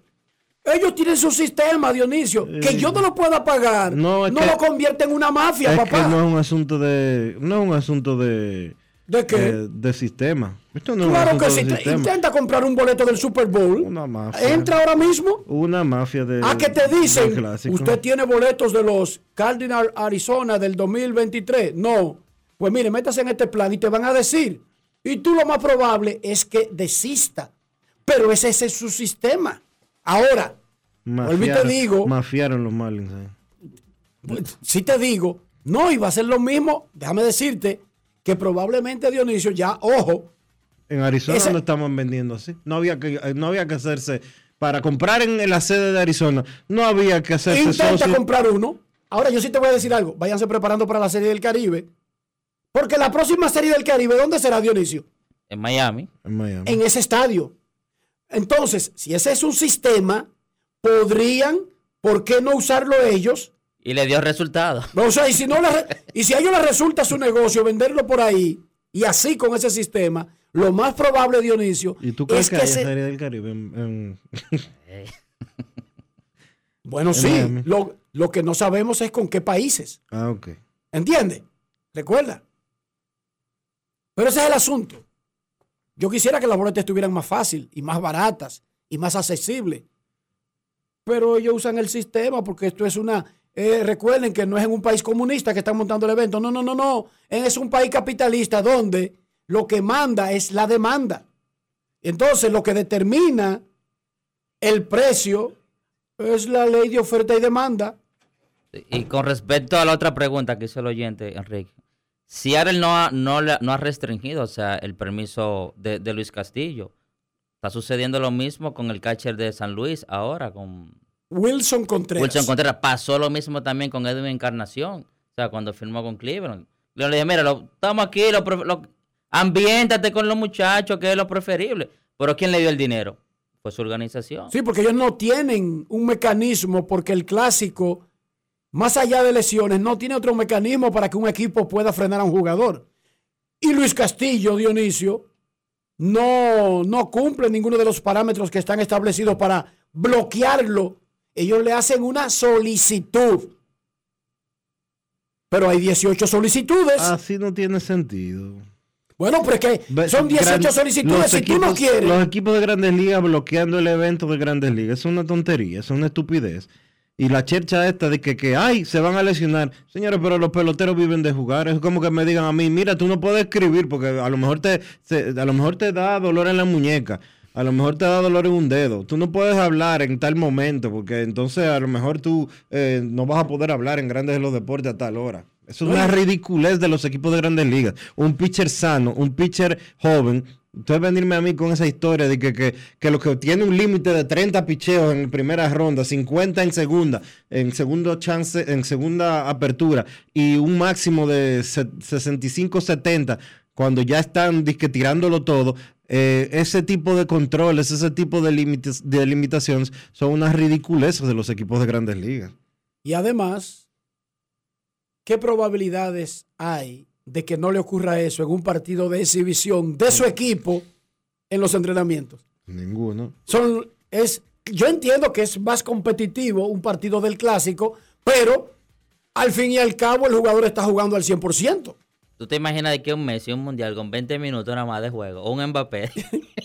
Ellos tienen su sistema, Dionisio. que yo no lo pueda pagar. No, que- lo convierte en una mafia, es papá. que no es un asunto de. No es un asunto de. ¿De qué? De, de sistema. Esto no claro que si intenta comprar un boleto del Super Bowl, Una mafia. entra ahora mismo. Una mafia de. ¿A que te dicen? ¿Usted tiene boletos de los Cardinal Arizona del 2023? No. Pues mire, métase en este plan y te van a decir. Y tú lo más probable es que desista. Pero ese, ese es su sistema. Ahora, vuelvo y te digo, Mafiaron los Marlins. eh. pues, si te digo, no iba a ser lo mismo, déjame decirte que probablemente Dionisio ya, ojo, En Arizona Ese- no estaban vendiendo así. No había que, eh, no había que hacerse. Para comprar en, en la sede de Arizona, no había que hacerse intenta socio. comprar uno. Ahora yo sí te voy a decir algo, váyanse preparando para la Serie del Caribe. Porque la próxima Serie del Caribe, ¿dónde será Dionisio? En Miami. En Miami. en ese estadio. Entonces, si ese es un sistema, podrían, ¿por qué no usarlo ellos? Y le dio resultado. O sea, y si, no re- y si a ellos les resulta su negocio venderlo por ahí, y así con ese sistema, lo más probable, Dionisio, ¿Y tú crees es que, que hay se- serie del Caribe? en- en- [laughs] Bueno, en sí, lo, lo que no sabemos es con qué países. Ah, ok. ¿Entiendes? Recuerda. Pero ese es el asunto. Yo quisiera que las boletas estuvieran más fácil y más baratas y más accesibles. Pero ellos usan el sistema porque esto es una... eh, recuerden que no es en un país comunista que están montando el evento. No, no, no, no. Es un país capitalista donde lo que manda es la demanda. Entonces, lo que determina el precio es la ley de oferta y demanda. Y con respecto a la otra pregunta que hizo el oyente, Enrique, Seattle no ha, no, ha restringido, o sea, el permiso de, de Luis Castillo. Está sucediendo lo mismo con el catcher de San Luis ahora, con Wilson Contreras. Wilson Contreras. Pasó lo mismo también con Edwin Encarnación, o sea, cuando firmó con Cleveland. Le dije, mira, lo- estamos aquí, lo, lo- ambiéntate con los muchachos, que es lo preferible. Pero ¿quién le dio el dinero? Fue su organización. Sí, porque ellos no tienen un mecanismo, porque el clásico, más allá de lesiones, no tiene otro mecanismo para que un equipo pueda frenar a un jugador. Y Luis Castillo, Dionisio, no, no cumple ninguno de los parámetros que están establecidos para bloquearlo. Ellos le hacen una solicitud. Pero hay 18 solicitudes. Así no tiene sentido. Bueno, pero es que son 18 Gran- solicitudes. Si tú no equipos- quieres. Los equipos de grandes ligas bloqueando el evento de grandes ligas. Es una tontería, es una estupidez. Y la chercha esta de que, que, ay, se van a lesionar. Señores, pero los peloteros viven de jugar. Es como que me digan a mí, mira, tú no puedes escribir porque a lo mejor te, se- a lo mejor te da dolor en la muñeca. A lo mejor te da dolor en un dedo. Tú no puedes hablar en tal momento porque entonces a lo mejor tú eh, no vas a poder hablar en grandes de los deportes a tal hora. Eso es una ridiculez de los equipos de grandes ligas. Un pitcher sano, un pitcher joven. Entonces venirme a mí con esa historia de que, que, que lo que tiene un límite de 30 picheos en primera ronda, 50 en segunda, en segundo chance, en segunda apertura y un máximo de se- 65-70 cuando ya están disque tirándolo todo, eh, ese tipo de controles, ese tipo de, límites, de limitaciones son unas ridiculeces de los equipos de grandes ligas. Y además, ¿qué probabilidades hay de que no le ocurra eso en un partido de exhibición de su equipo en los entrenamientos? Ninguno. Son, es, yo entiendo que es más competitivo un partido del clásico, pero al fin y al cabo el jugador está jugando al 100%. ¿Tú te imaginas de que un Messi, un mundial con 20 minutos nada más de juego? O un Mbappé.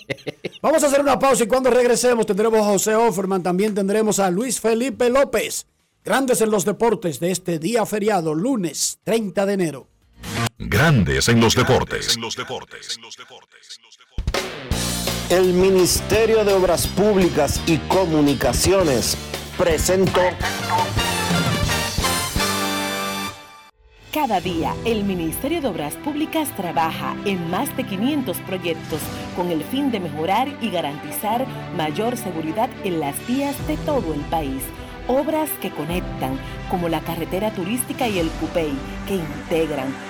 [laughs] Vamos a hacer una pausa y cuando regresemos tendremos a José Offerman, también tendremos a Luis Felipe López. Grandes en los deportes de este día feriado, lunes 30 de enero. Grandes en los deportes. El Ministerio de Obras Públicas y Comunicaciones presentó Cada día, el Ministerio de Obras Públicas trabaja en más de 500 proyectos con el fin de mejorar y garantizar mayor seguridad en las vías de todo el país. Obras que conectan, como la carretera turística y el Cupey, que integran,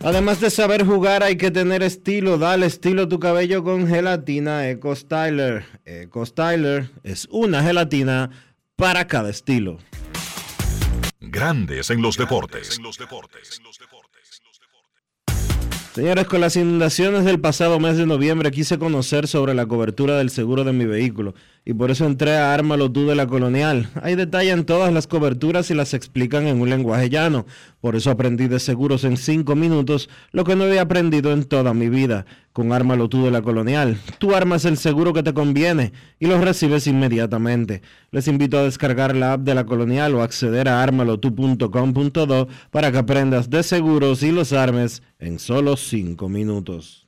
Además de saber jugar, hay que tener estilo. Dale estilo a tu cabello con gelatina Eco Styler. Eco Styler es una gelatina para cada estilo. Grandes en los deportes. Señores, con las inundaciones del pasado mes de noviembre quise conocer sobre la cobertura del seguro de mi vehículo y por eso entré a Ármalo tú de la Colonial. Ahí detallan todas las coberturas y las explican en un lenguaje llano. Por eso aprendí de seguros en cinco minutos lo que no había aprendido en toda mi vida. Con Ármalo tú de la Colonial, tú armas el seguro que te conviene y lo recibes inmediatamente. Les invito a descargar la app de la Colonial o acceder a armalotu.com.do para que aprendas de seguros y los armes en solo cinco minutos.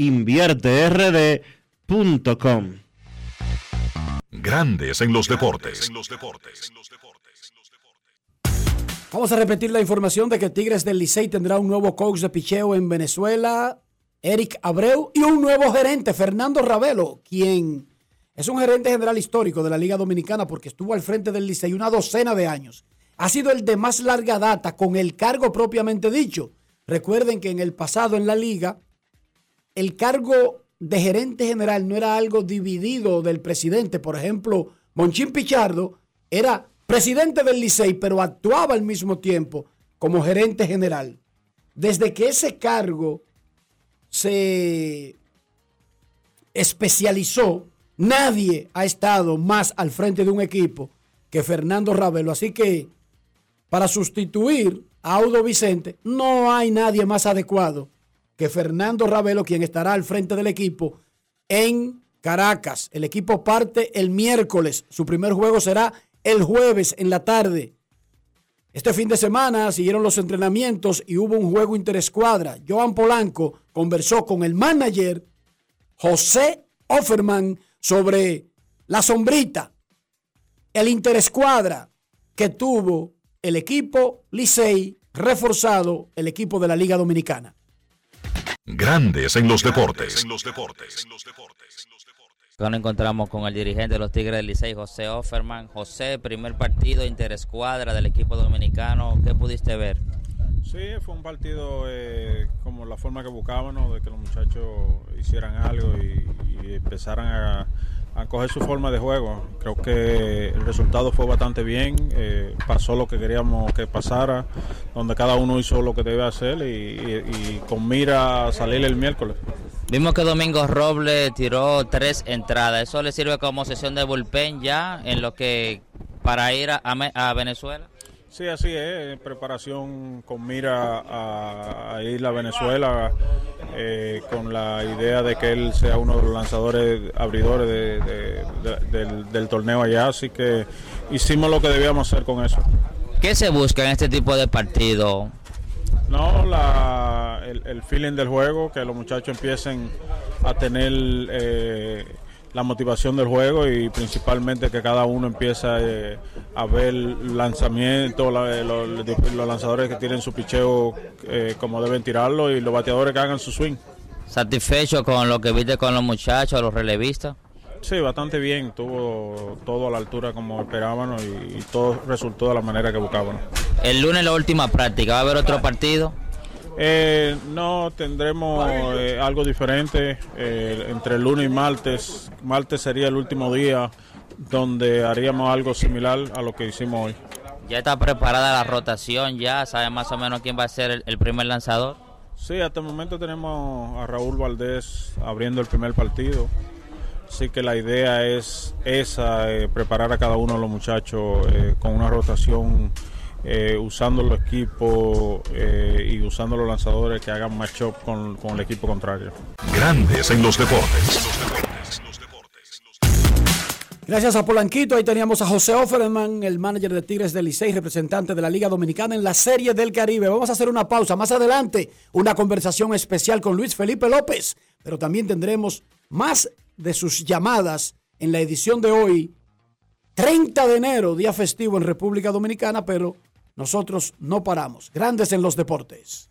invierterd.com. Grandes en los deportes. Vamos a repetir la información de que Tigres del Licey tendrá un nuevo coach de picheo en Venezuela, Eric Abreu, y un nuevo gerente, Fernando Ravelo, quien es un gerente general histórico de la Liga Dominicana porque estuvo al frente del Licey una docena de años. Ha sido el de más larga data con el cargo propiamente dicho. Recuerden que en el pasado en la liga, el cargo de gerente general no era algo dividido del presidente. Por ejemplo, Monchín Pichardo era presidente del Licey, pero actuaba al mismo tiempo como gerente general. Desde que ese cargo se especializó, nadie ha estado más al frente de un equipo que Fernando Ravelo. Así que para sustituir a Audo Vicente, no hay nadie más adecuado que Fernando Ravelo, quien estará al frente del equipo en Caracas. El equipo parte el miércoles. Su primer juego será el jueves en la tarde. Este fin de semana siguieron los entrenamientos y hubo un juego interescuadra. Joan Polanco conversó con el manager José Offerman sobre la sombrita, el interescuadra que tuvo el equipo Licey reforzado, el equipo de la Liga Dominicana. Grandes en los deportes. Acá nos encontramos con el dirigente de los Tigres del Licey, José Offerman. José, primer partido interescuadra del equipo dominicano. ¿Qué pudiste ver? Sí, fue un partido eh, como la forma que buscábamos, de que los muchachos hicieran algo y, y empezaran a, a, coger su forma de juego. Creo que el resultado fue bastante bien, eh, pasó lo que queríamos que pasara, donde cada uno hizo lo que debe hacer y, con mira salir el miércoles. Vimos que Domingo Robles tiró tres entradas. ¿Eso le sirve como sesión de bullpen ya en lo que para ir a Venezuela? Sí, así es, preparación con mira a, a ir a Venezuela eh, con la idea de que él sea uno de los lanzadores abridores de, de, de, del, del, torneo allá, así que hicimos lo que debíamos hacer con eso. ¿Qué se busca en este tipo de partido? No, la, el, el, feeling del juego, que los muchachos empiecen a tener eh, la motivación del juego y principalmente que cada uno empieza eh, a ver lanzamientos, la, los, los, lanzadores que tienen su picheo eh, como deben tirarlo y los bateadores que hagan su swing. ¿Satisfecho con lo que viste con los muchachos, los relevistas? Sí, bastante bien, tuvo todo a la altura como esperábamos y, y todo resultó de la manera que buscábamos. El lunes la última práctica, ¿va a haber otro partido? Eh, no, tendremos eh, algo diferente eh, entre el lunes y martes. Martes sería el último día donde haríamos algo similar a lo que hicimos hoy. Ya está preparada la rotación, ya sabe más o menos quién va a ser el, el primer lanzador. Sí, hasta el momento tenemos a Raúl Valdés abriendo el primer partido. Así que la idea es esa, eh, preparar a cada uno de los muchachos eh, con una rotación, eh, usando los equipos eh, y usando los lanzadores que hagan match-up con, con el equipo contrario. Grandes en los deportes. Gracias a Polanquito, ahí teníamos a José Offerman, el manager de Tigres del Licey, representante de la Liga Dominicana en la Serie del Caribe. Vamos a hacer una pausa. Más adelante, una conversación especial con Luis Felipe López, pero también tendremos más de sus llamadas en la edición de hoy, 30 de enero, día festivo en República Dominicana, pero nosotros no paramos. Grandes en los deportes.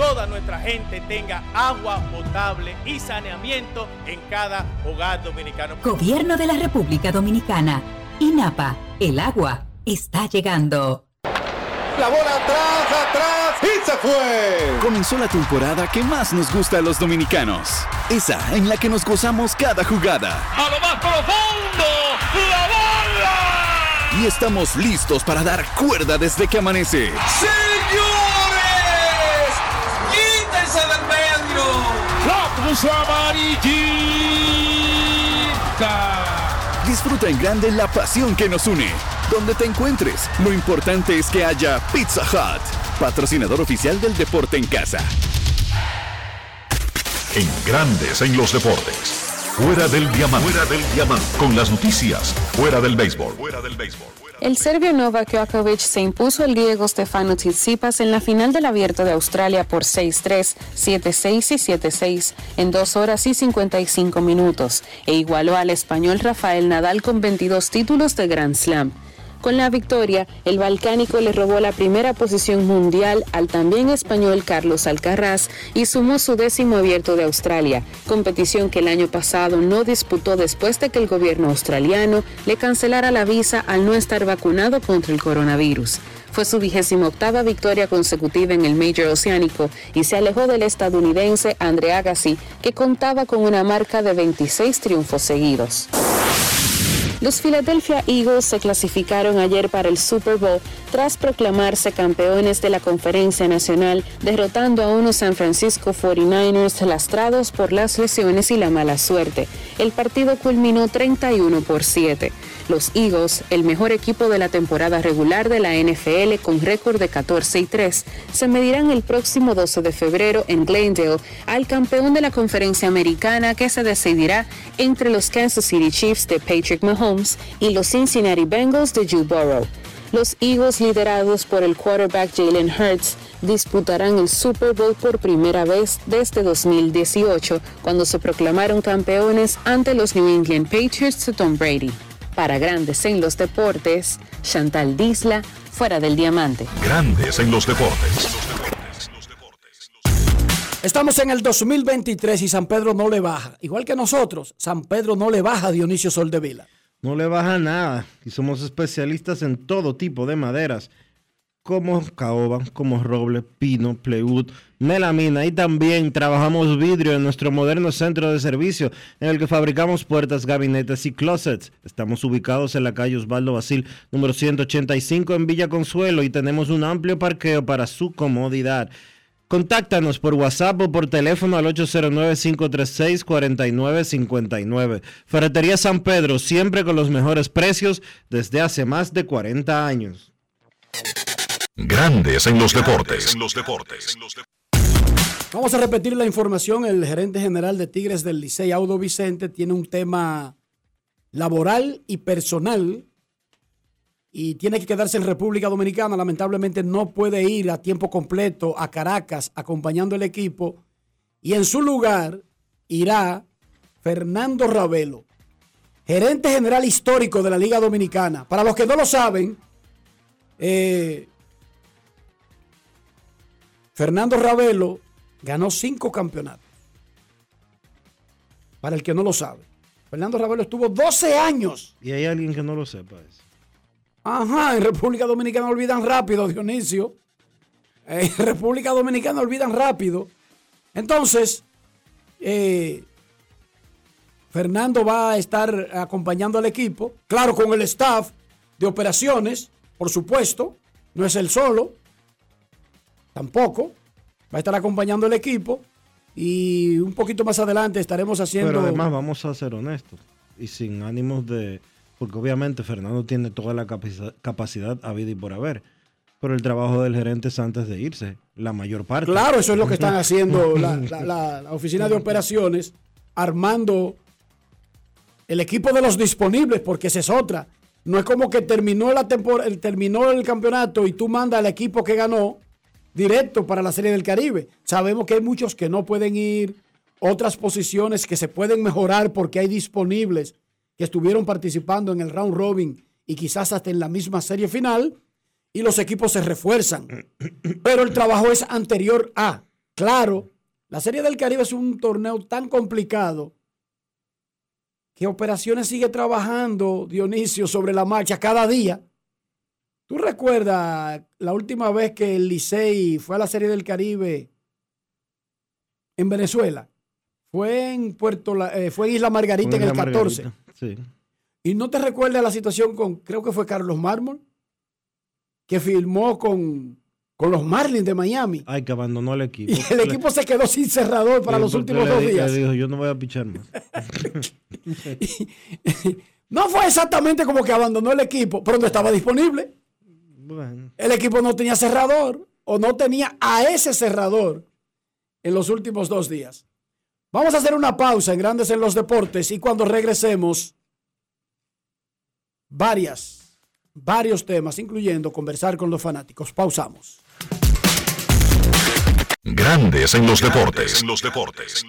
toda nuestra gente tenga agua potable y saneamiento en cada hogar dominicano. Gobierno de la República Dominicana. INAPA. El agua está llegando. La bola atrás, atrás y se fue. Comenzó la temporada que más nos gusta a los dominicanos. Esa en la que nos gozamos cada jugada. A lo más profundo, la bola. Y estamos listos para dar cuerda desde que amanece. ¡Señores! ¡La puso amarillita! Disfruta en grande la pasión que nos une. Donde te encuentres, lo importante es que haya Pizza Hut, patrocinador oficial del deporte en casa. En Grandes en los deportes. Fuera del diamante. Fuera del diamante. Con las noticias. Fuera del béisbol. Fuera del béisbol. El serbio Novak Djokovic se impuso al griego Stefano Tsitsipas en la final del Abierto de Australia por 6-3, 7-6 y 7-6 en 2 horas y 55 minutos e igualó al español Rafael Nadal con 22 títulos de Grand Slam. Con la victoria, el balcánico le robó la primera posición mundial al también español Carlos Alcaraz y sumó su décimo abierto de Australia, competición que el año pasado no disputó después de que el gobierno australiano le cancelara la visa al no estar vacunado contra el coronavirus. Fue su vigésima octava victoria consecutiva en el Major Oceánico y se alejó del estadounidense Andre Agassi, que contaba con una marca de 26 triunfos seguidos. Los Philadelphia Eagles se clasificaron ayer para el Super Bowl tras proclamarse campeones de la Conferencia Nacional, derrotando a unos San Francisco 49ers lastrados por las lesiones y la mala suerte. El partido culminó 31 por 7. Los Eagles, el mejor equipo de la temporada regular de la NFL con récord de 14 y 3, se medirán el próximo 12 de febrero en Glendale al campeón de la conferencia americana que se decidirá entre los Kansas City Chiefs de Patrick Mahomes y los Cincinnati Bengals de Joe Burrow. Los Eagles, liderados por el quarterback Jalen Hurts, disputarán el Super Bowl por primera vez desde 2018, cuando se proclamaron campeones ante los New England Patriots de Tom Brady. Para Grandes en los Deportes, Chantal Disla, fuera del diamante. Grandes en los deportes. Estamos en el 2023 y San Pedro no le baja. Igual que nosotros, San Pedro no le baja a Dionisio Soldevila. No le baja nada y somos especialistas en todo tipo de maderas, como caoba, como roble, pino, plywood, melamina y también trabajamos vidrio en nuestro moderno centro de servicio en el que fabricamos puertas, gabinetes y closets. Estamos ubicados en la calle Osvaldo Basil, número 185 en Villa Consuelo y tenemos un amplio parqueo para su comodidad. Contáctanos por WhatsApp o por teléfono al 809-536-4959. Ferretería San Pedro, siempre con los mejores precios desde hace más de 40 años. Grandes en los deportes. En los deportes. Vamos a repetir la información. El gerente general de Tigres del Licey, Audo Vicente, tiene un tema laboral y personal y tiene que quedarse en República Dominicana. Lamentablemente no puede ir a tiempo completo a Caracas acompañando el equipo y en su lugar irá Fernando Ravelo, gerente general histórico de la Liga Dominicana. Para los que no lo saben, eh, Fernando Ravelo ganó cinco campeonatos. Para el que no lo sabe. Fernando Ravelo estuvo 12 años. Y hay alguien que no lo sepa eso. Ajá, en República Dominicana olvidan rápido, Dionisio. En [laughs] República Dominicana olvidan rápido. Entonces, eh, Fernando va a estar acompañando al equipo, claro, con el staff de operaciones, por supuesto, no es él solo, tampoco, va a estar acompañando al equipo y un poquito más adelante estaremos haciendo... Pero además vamos a ser honestos y sin ánimos de... Porque obviamente Fernando tiene toda la capacidad, capacidad a vida y por haber. Pero el trabajo del gerente es antes de irse, la mayor parte. Claro, eso es lo que están [laughs] haciendo la, la- la- la oficina de operaciones, armando el equipo de los disponibles, porque esa es otra. No es como que terminó la tempor- el- terminó el campeonato y tú mandas al equipo que ganó directo para la Serie del Caribe. Sabemos que hay muchos que no pueden ir, otras posiciones que se pueden mejorar porque hay disponibles que estuvieron participando en el round robin y quizás hasta en la misma serie final y los equipos se refuerzan. [coughs] Pero el trabajo es anterior a. Claro, la Serie del Caribe es un torneo tan complicado que Operaciones sigue trabajando, Dionisio, sobre la marcha cada día. ¿Tú recuerdas la última vez que el Licey fue a la Serie del Caribe en Venezuela? Fue en Puerto La- eh, fue en Isla Margarita en el Isla 14. Margarita, Sí. ¿Y no te recuerdas la situación con, creo que fue Carlos Mármol, que firmó con, con los Marlins de Miami? Ay, que abandonó el equipo. Y el equipo se quedó sin cerrador para Sí, los últimos le dos di- le días. dijo, yo no voy a pichar más. [laughs] [laughs] No fue exactamente como que abandonó el equipo, pero no estaba disponible. Bueno. El equipo no tenía cerrador o no tenía a ese cerrador en los últimos dos días. Vamos a hacer una pausa en Grandes en los Deportes y cuando regresemos, varias, varios temas, incluyendo conversar con los fanáticos. Pausamos. Grandes en los deportes. En los deportes. En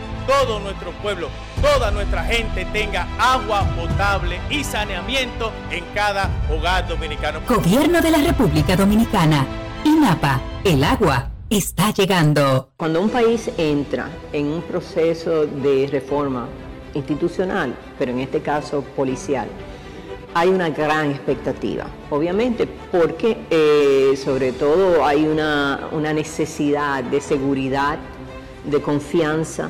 todo nuestro pueblo, toda nuestra gente tenga agua potable y saneamiento en cada hogar dominicano. Gobierno de la República Dominicana. INAPA. El agua está llegando. Cuando un país entra en un proceso de reforma institucional, pero en este caso policial, hay una gran expectativa, obviamente, porque eh, sobre todo hay una, una necesidad de seguridad, de confianza,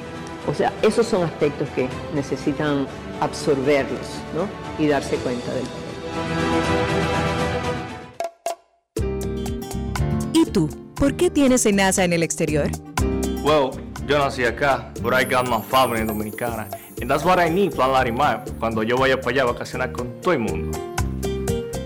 O sea, esos son aspectos que necesitan absorberlos ¿no? y darse cuenta del ¿Y tú? ¿Por qué tienes NASA en el exterior? Well, yo nací acá, but I got my family dominicana. And that's what I need, Plan Larimar, cuando yo vaya para allá a vacacionar con todo el mundo.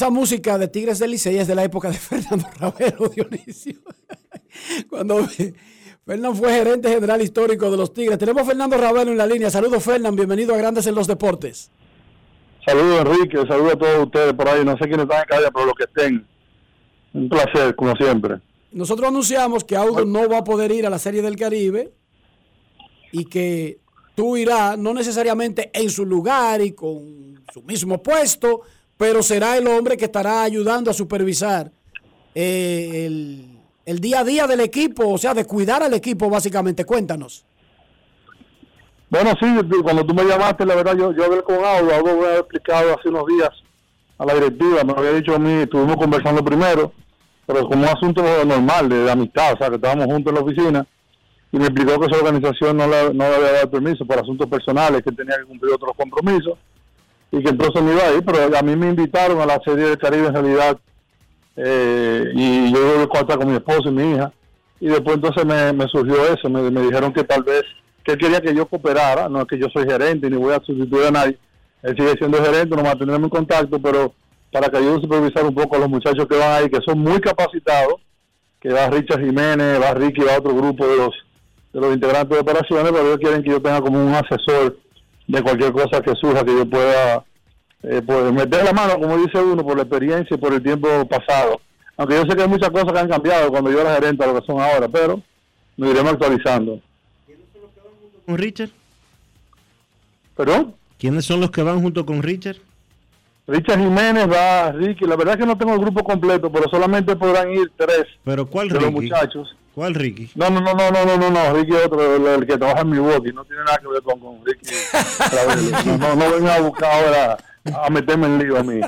Esa música de Tigres del Licey es de la época de [laughs] Fernando Ravelo, Dionisio. Cuando Fernando fue gerente general histórico de los Tigres. Tenemos a Fernando Ravelo en la línea. Saludos, Fernando. Bienvenido a Grandes en los Deportes. Saludos, Enrique. Saludos a todos ustedes por ahí. No sé quiénes están en calle, pero los que estén. Un placer, como siempre. Nosotros anunciamos que Audo no va a poder ir a la Serie del Caribe y que tú irás, no necesariamente en su lugar y con su mismo puesto, pero será el hombre que estará ayudando a supervisar eh, el, día a día del equipo, o sea, de cuidar al equipo básicamente. Cuéntanos. Bueno, sí, cuando tú me llamaste, la verdad, yo, yo hablé con Audo. Audo me había explicado hace unos días a la directiva, me había dicho a mí, estuvimos conversando primero, pero como un asunto normal, de, de amistad, o sea, que estábamos juntos en la oficina, y me explicó que su organización no le, no le había dado permiso por asuntos personales, que tenía que cumplir otros compromisos, y que entonces me iba a ir, pero a mí me invitaron a la Serie del Caribe en realidad, eh, y yo iba a contar con mi esposo y mi hija, y después entonces me, surgió eso, me, dijeron que tal vez, que él quería que yo cooperara, no es que yo soy gerente ni voy a sustituir a nadie, él sigue siendo gerente, no mantenerme en contacto, pero para que ayude a supervisar un poco a los muchachos que van ahí, que son muy capacitados, que va Richard Jiménez, va Ricky, va otro grupo de los de los integrantes de operaciones, pero ellos quieren que yo tenga como un asesor de cualquier cosa que surja, que yo pueda eh, pues, meter la mano, como dice uno, por la experiencia y por el tiempo pasado. Aunque yo sé que hay muchas cosas que han cambiado cuando yo era gerente a lo que son ahora, pero nos iremos actualizando. ¿Con Richard? ¿Perdón? ¿Quiénes son los que van junto con Richard? Richard Jiménez va, Ricky, la verdad es que no tengo el grupo completo, pero solamente podrán ir tres ¿Pero cuál de los muchachos. ¿Cuál Ricky? No, no, no, no, no, no, no, no, Ricky es otro, el, el que trabaja en Milwaukee, no tiene nada que ver con, con Ricky. [laughs] No, no, no vengan a buscar ahora a meterme en lío a mí.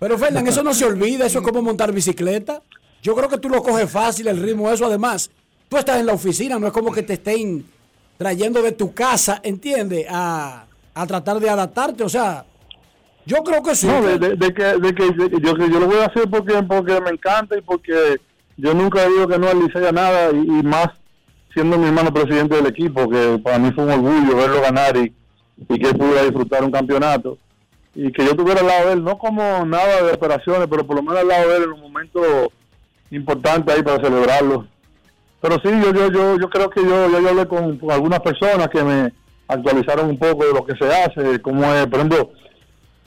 Pero Fernán, eso no se olvida, eso es como montar bicicleta. Yo creo que tú lo coges fácil el ritmo, eso además. Tú estás en la oficina, no es como que te estén trayendo de tu casa, ¿entiendes? A, a tratar de adaptarte, o sea, yo creo que sí. No, de, de- de que, de que de yo, que yo lo voy a hacer porque, porque me encanta y porque yo nunca dicho que no al nada y, más siendo mi hermano presidente del equipo, que para mí fue un orgullo verlo ganar y, y que él pudiera disfrutar un campeonato y que yo estuviera al lado de él, no como nada de operaciones, pero por lo menos al lado de él en un momento importante ahí para celebrarlo. Pero sí, yo yo yo, yo creo que yo, yo hablé con, algunas personas que me actualizaron un poco de lo que se hace, como es, por ejemplo,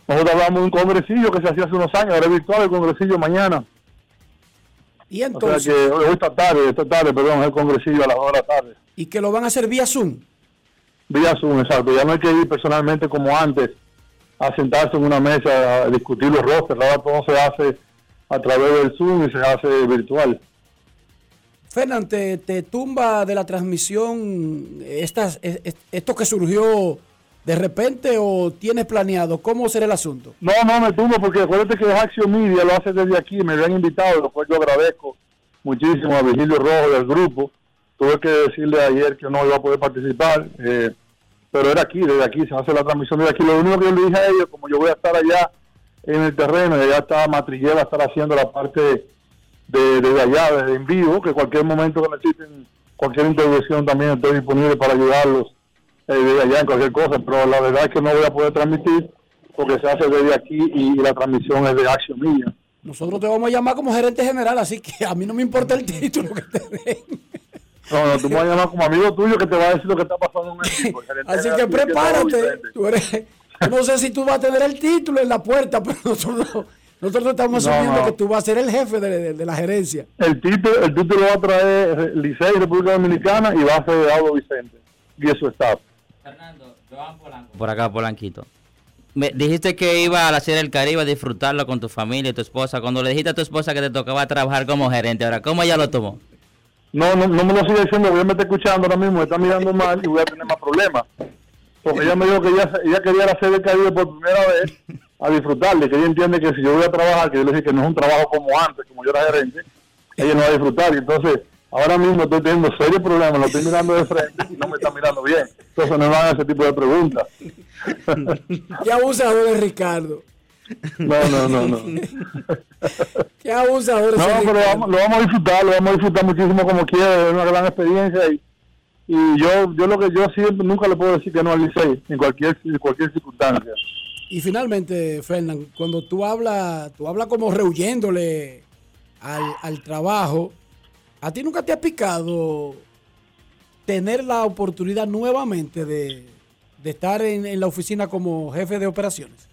nosotros hablamos de un congresillo que se hacía hace unos años, ahora es virtual el congresillo mañana. Y O entonces, sea que hoy esta tarde, esta tarde, perdón, es el congresillo a las 2 de la tarde. y que lo van a hacer vía Zoom. Vía Zoom, exacto. Ya no hay que ir personalmente como antes a sentarse en una mesa a discutir los rosters. Ahora todo se hace a través del Zoom y se hace virtual. Fernán, ¿te, te tumba de la transmisión estas, es- es- esto que surgió de repente o tienes planeado? ¿Cómo será el asunto? No, no me tumbo porque acuérdate que Action Media lo hace desde aquí, me habían invitado, lo cual yo agradezco muchísimo a Virgilio Rojo del grupo. Tuve que decirle ayer que no iba a poder participar, eh, pero era aquí, desde aquí, se hace la transmisión desde aquí. Lo único que yo le dije a ellos, como yo voy a estar allá en el terreno, y allá está Matrillera, va a estar haciendo la parte de, desde allá, desde en vivo, que cualquier momento que necesiten cualquier intervención también estoy disponible para ayudarlos eh, allá en cualquier cosa, pero la verdad es que no voy a poder transmitir porque se hace desde aquí y, la transmisión es de Action Media. Nosotros te vamos a llamar como gerente general, así que a mí no me importa el título que te den. No, no, tú me vas a llamar como amigo tuyo que te va a decir lo que está pasando en el equipo. El [laughs] Así que prepárate. Tú eres- no sé si tú vas a tener el título en la puerta, pero nosotros, nosotros estamos No, asumiendo no. que tú vas a ser el jefe de, de- de la gerencia. El título, el título va a traer Licey, República Dominicana y va a ser Audo Vicente y su staff. Por acá, Polanquito. Me dijiste que iba a la Serie del Caribe a disfrutarlo con tu familia y tu esposa. Cuando le dijiste a tu esposa que te tocaba trabajar como gerente, ahora, ¿cómo ella lo tomó? No, no, no me lo sigue diciendo, voy a meter escuchando ahora mismo, me está mirando mal y voy a tener más problemas. porque ella me dijo que ella, ella quería hacer el Caribe por primera vez a disfrutarle, que ella entiende que si yo voy a trabajar, que yo le dije que no es un trabajo como antes, como yo era gerente, ella no va a disfrutar. Y entonces, ahora mismo estoy teniendo serios problemas, lo estoy mirando de frente y no me está mirando bien. Entonces no me hagan ese tipo de preguntas. [laughs] Qué abusador es Ricardo. No, no, no, no. Qué abusador es No, pero vamos, lo vamos a disfrutar, lo vamos a disfrutar muchísimo como quiera, es una gran experiencia y, y yo yo lo que yo siempre nunca le puedo decir que no al Licey en cualquier en cualquier circunstancia. Y finalmente, Fernán, cuando tú hablas, tú hablas como rehuyéndole al, al trabajo, ¿a ti nunca te ha picado tener la oportunidad nuevamente de, estar en, la oficina como jefe de operaciones?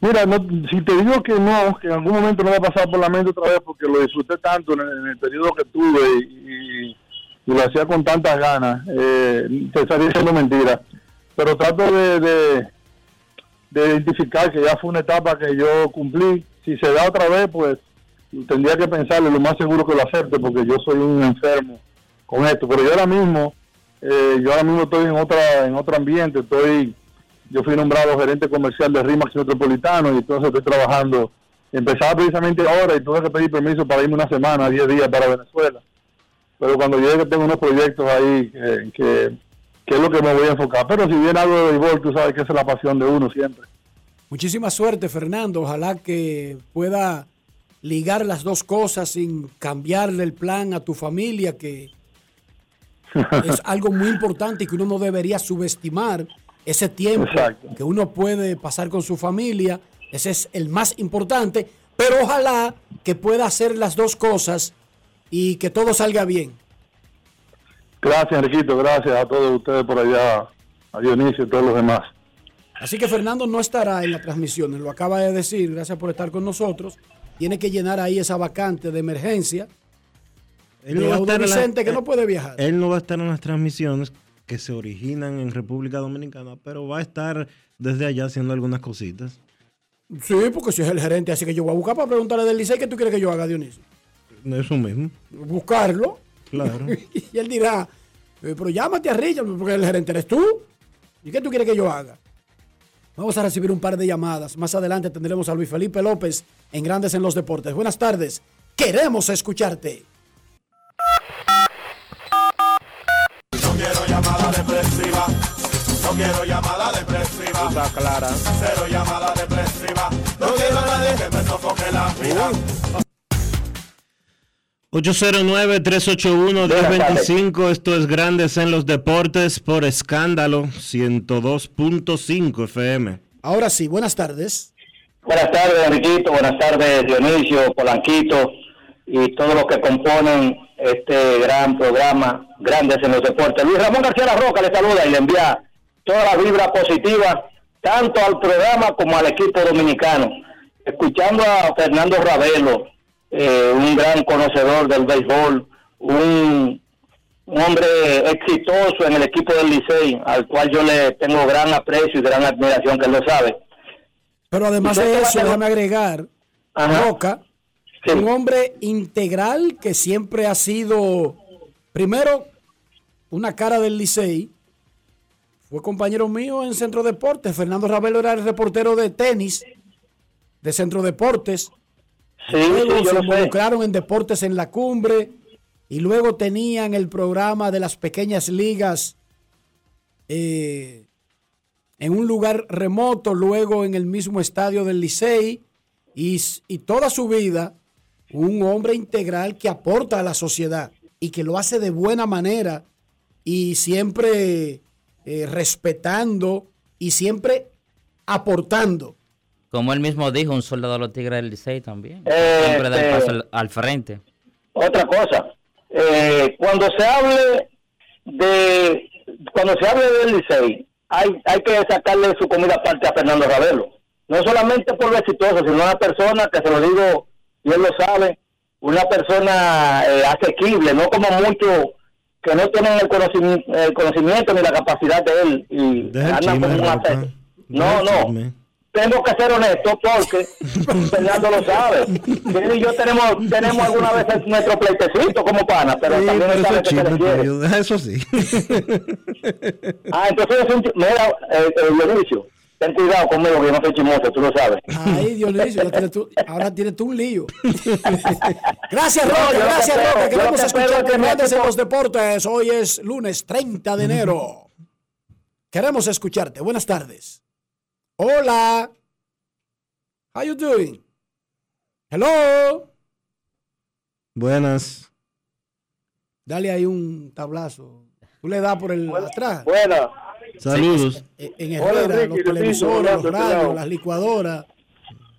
Mira, si te digo que no, que en algún momento no va a pasar por la mente otra vez porque lo disfruté tanto en el, periodo que tuve y, lo hacía con tantas ganas, eh, te estaría diciendo mentira. Pero trato de identificar que ya fue una etapa que yo cumplí. Si se da otra vez, pues tendría que pensarle, lo más seguro que lo acepte porque yo soy un enfermo con esto. Pero yo ahora mismo, eh, yo ahora mismo estoy en otra en otro ambiente, estoy yo fui nombrado gerente comercial de RIMAX Metropolitano y entonces estoy trabajando. Empezaba precisamente ahora y tuve que pedir permiso para irme una semana, 10 días para Venezuela. Pero cuando llegue tengo unos proyectos ahí que, que, que es lo que me voy a enfocar. Pero si viene algo de béisbol, tú sabes que esa es la pasión de uno siempre. Muchísima suerte, Fernando. Ojalá que pueda ligar las dos cosas sin cambiarle el plan a tu familia, que [laughs] es algo muy importante y que uno no debería subestimar ese tiempo Exacto. que uno puede pasar con su familia. Ese es el más importante, pero ojalá que pueda hacer las dos cosas y que todo salga bien. Gracias, Enriquito. Gracias a todos ustedes por allá, a Dionisio y todos los demás. Así que Fernando no estará en la transmisión, lo acaba de decir, gracias por estar con nosotros. Tiene que llenar ahí esa vacante de emergencia. Él no, va a estar la- Vicente, que no eh, puede viajar. Él no va a estar en las transmisiones que se originan en República Dominicana, pero va a estar desde allá haciendo algunas cositas. Sí, porque si es el gerente, así que yo voy a buscar para preguntarle del Licey qué tú quieres que yo haga, Dionisio. Eso mismo. Buscarlo. Claro. [laughs] y él dirá, "Eh, pero llámate a Richard, porque el gerente eres tú. ¿Y qué tú quieres que yo haga? Vamos a recibir un par de llamadas. Más adelante tendremos a Luis Felipe López en Grandes en los Deportes. Buenas tardes. Queremos escucharte. No quiero llamada depresiva. No quiero llamada depresiva. Está clara. Cero llamada depresiva. No quiero a nadie que me sofoque la vida. 809-381-1025, esto es Grandes en los Deportes por escándalo 102.5 FM. Ahora sí, buenas tardes. Buenas tardes, Enriquito. Buenas tardes, Dionisio, Polanquito y todos los que componen este gran programa, Grandes en los Deportes. Luis Ramón García La Roca le saluda y le envía toda la vibra positiva, tanto al programa como al equipo dominicano. Escuchando a Fernando Ravelo, eh, un gran conocedor del béisbol, un, un hombre exitoso en el equipo del Licey, al cual yo le tengo gran aprecio y gran admiración, que él lo sabe. Pero además de eso, déjame agregar, Roca, un hombre integral que siempre ha sido, primero, una cara del Licey. Fue compañero mío en Centro Deportes. Fernando Ravelo era el reportero de tenis de Centro Deportes. Sí, luego sí, se sé. involucraron en Deportes en la Cumbre y luego tenían el programa de las pequeñas ligas eh, en un lugar remoto, luego en el mismo estadio del Licey y toda su vida un hombre integral que aporta a la sociedad y que lo hace de buena manera y siempre eh, respetando y siempre aportando. Como él mismo dijo, un soldado de los Tigres del Licey también. Eh, Siempre da el eh, paso al, al frente. Otra cosa, eh, cuando se hable de cuando se hable del Licey, hay, hay que sacarle su comida aparte a Fernando Ravelo. No solamente por lo exitoso, sino una persona que se lo digo, y él lo sabe, una persona eh, asequible, no como muchos que no tienen el conocimiento, el conocimiento ni la capacidad de él y andan chisme, como un ace- No, no. Tengo que ser honesto porque [laughs] Fernando lo sabe. Él y yo tenemos, tenemos alguna vez nuestro pleitecito como pana, pero Sí, también pero sabe es que se le quiere. [laughs] eso sí. Ah, entonces es un Mira, eh, eh, Dionisio, ten cuidado conmigo que yo no soy chismoso, tú lo sabes. Ahí, Dionisio, tienes tú- ahora tienes tú un lío. [laughs] Gracias, No, que gracias, Queremos que que mi Grandes en equipo- los deportes. Hoy es lunes 30 de enero. Queremos escucharte. Buenas tardes. Hola. How you doing? Hello. Buenas. Dale ahí un tablazo. Tú le das por el atrás. Buena. Saludos. En Hola, Herrera, Enrique, los televisores, los radios, las licuadoras.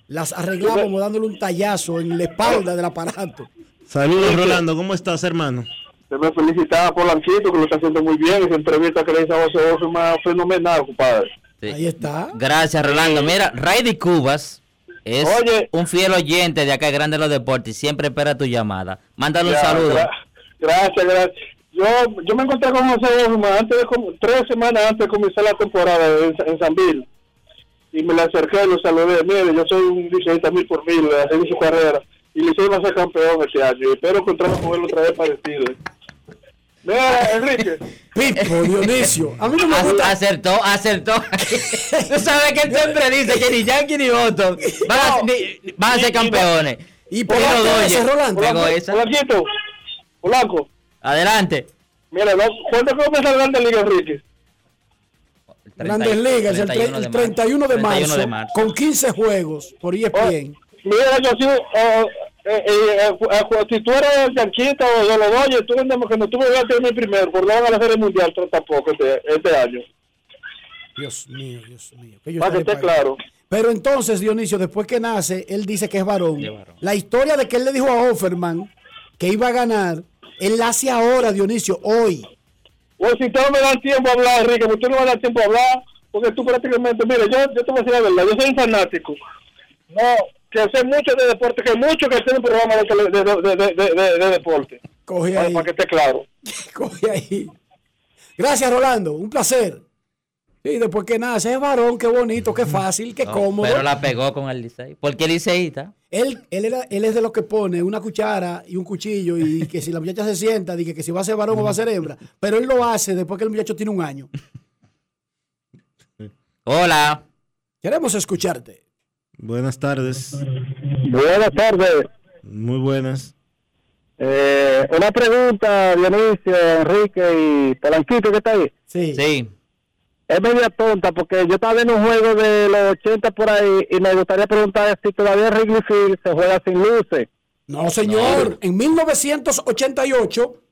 Las arreglamos dándole un tallazo en la espalda del aparato. Saludos, Rolando. ¿Cómo estás, hermano? Se me felicitaba por Lanquito, que lo está haciendo muy bien. Esa entrevista que le hizo a Oso es más fenomenal, compadre. Ahí está. Gracias, Rolando. Mira, Raidy Cubas es un fiel oyente de acá, Grande los Deportes, y siempre espera tu llamada. Mándale un saludo. gra- gracias, gracias. Yo, yo me encontré con José Osma antes de, tres semanas antes de comenzar la temporada en, en San Bill. Y me le acerqué y lo saludé. Mire, yo soy un 16 mil por mil, así su carrera. Y le va a ser campeón este año. Y espero encontrarme con él otra vez parecido. Mira, Enrique. Pipo, Dionisio. A mí no me gusta. Acertó, acertó. [laughs] Tú sabes que él siempre dice que ni Yankee ni Boston van a, ni- van a ser campeones. Y por. Pegó esa. Polanquito, Polanco. Adelante. Mira, no, ¿cuándo comienza la Grande Liga, Enrique? Grandes Ligas, el, tre- 31 el de 31 de 31 marzo, de marzo. con 15 juegos por ESPN. Mira, yo sí, eh, eh, eh, eh, eh, si tú eres yanquista o de los Dodgers, tú vendemos que no tú me vas a tener primero, por no van a hacer el mundial pero tampoco este, este año. Dios mío, Dios mío. que Para que esté claro. Pero entonces, Dionisio, después que nace, él dice que es varón. La historia de que él le dijo a Offerman que iba a ganar, él la hace ahora, Dionisio, hoy. O si ustedes no me dan tiempo a hablar, Enrique, porque tú no me das tiempo a hablar, porque tú prácticamente, mire, yo, yo te voy a decir la verdad, yo soy un fanático. No, que sé mucho de deporte, que mucho que hacer un programa de, de, de, de, de- de- de deporte. Coge para, ahí. para que esté claro. [laughs] Coge ahí. Gracias, Rolando. Un placer. Y después que nace, es varón, qué bonito, qué fácil, qué No, cómodo. Pero la pegó con el Licey. Porque el Liceísta. Él, él, era, él es de los que pone una cuchara y un cuchillo y [laughs] que si la muchacha se sienta, dice que si va a ser varón o va a ser hembra. Pero él lo hace después que el muchacho tiene un año. Hola. Queremos escucharte. Buenas tardes. Buenas tardes. Muy buenas. Eh, una pregunta, Dionisio, Enrique y Polanquito, que está ahí. Sí. Sí. Es media tonta porque yo estaba viendo un juego de los 80 por ahí y me gustaría preguntar si todavía Wrigley Field se juega sin luces. No, señor. En 1988,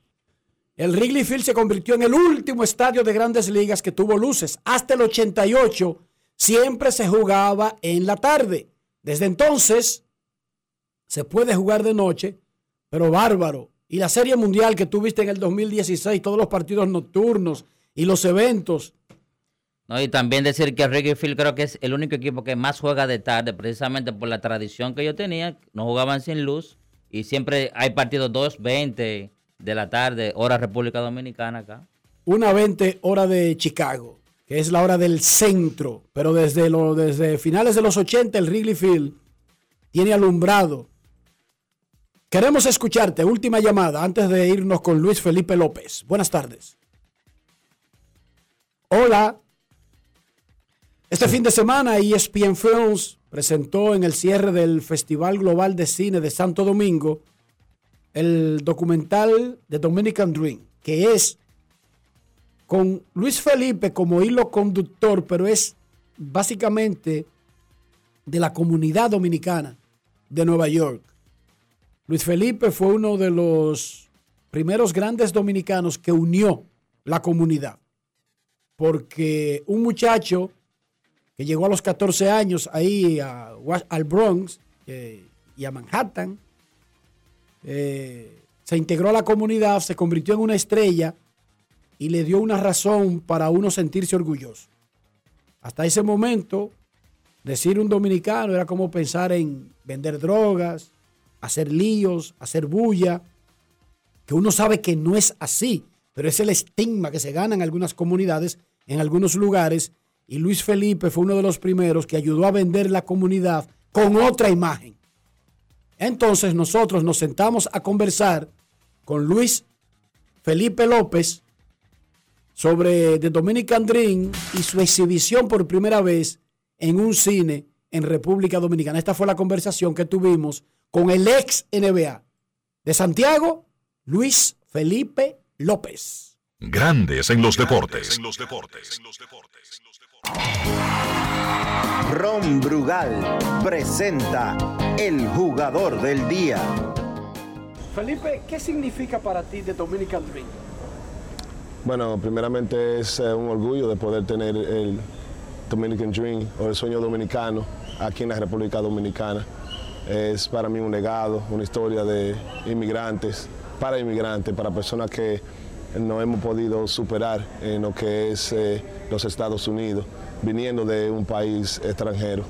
el Wrigley Field se convirtió en el último estadio de grandes ligas que tuvo luces. Hasta el 88 siempre se jugaba en la tarde. Desde entonces se puede jugar de noche, pero bárbaro. Y la Serie Mundial que tuviste en el 2016, todos los partidos nocturnos y los eventos. No, y también decir que Field creo que es el único equipo que más juega de tarde, precisamente por la tradición que yo tenía. No jugaban sin luz y siempre hay partidos 2.20 de la tarde, hora República Dominicana acá. Una 20 hora de Chicago, que es la hora del centro, pero desde, lo, desde finales de los 80 el Wrigley Field tiene alumbrado. Queremos escucharte, última llamada, antes de irnos con Luis Felipe López. Buenas tardes. Hola. Este fin de semana ESPN Films presentó en el cierre del Festival Global de Cine de Santo Domingo el documental The Dominican Dream, que es con Luis Felipe como hilo conductor, pero es básicamente de la comunidad dominicana de Nueva York. Luis Felipe fue uno de los primeros grandes dominicanos que unió la comunidad, porque un muchacho que llegó a los 14 años ahí al Bronx eh, y a Manhattan, eh, se integró a la comunidad, se convirtió en una estrella y le dio una razón para uno sentirse orgulloso. Hasta ese momento, decir un dominicano era como pensar en vender drogas, hacer líos, hacer bulla, que uno sabe que no es así, pero es el estigma que se gana en algunas comunidades, en algunos lugares, Y Luis Felipe fue uno de los primeros que ayudó a vender la comunidad con otra imagen. Entonces nosotros nos sentamos a conversar con Luis Felipe López sobre The Dominican Dream y su exhibición por primera vez en un cine en República Dominicana. Esta fue la conversación que tuvimos con el ex NBA de Santiago, Luis Felipe López. Grandes en los deportes. Ron Brugal presenta el jugador del día. Felipe, ¿qué significa para ti The Dominican Dream? Bueno, primeramente es eh, un orgullo de poder tener el Dominican Dream o el sueño dominicano aquí en la República Dominicana. Es para mí un legado, una historia de inmigrantes, para inmigrantes, para personas que no hemos podido superar en lo que es eh, los Estados Unidos, viniendo de un país extranjero.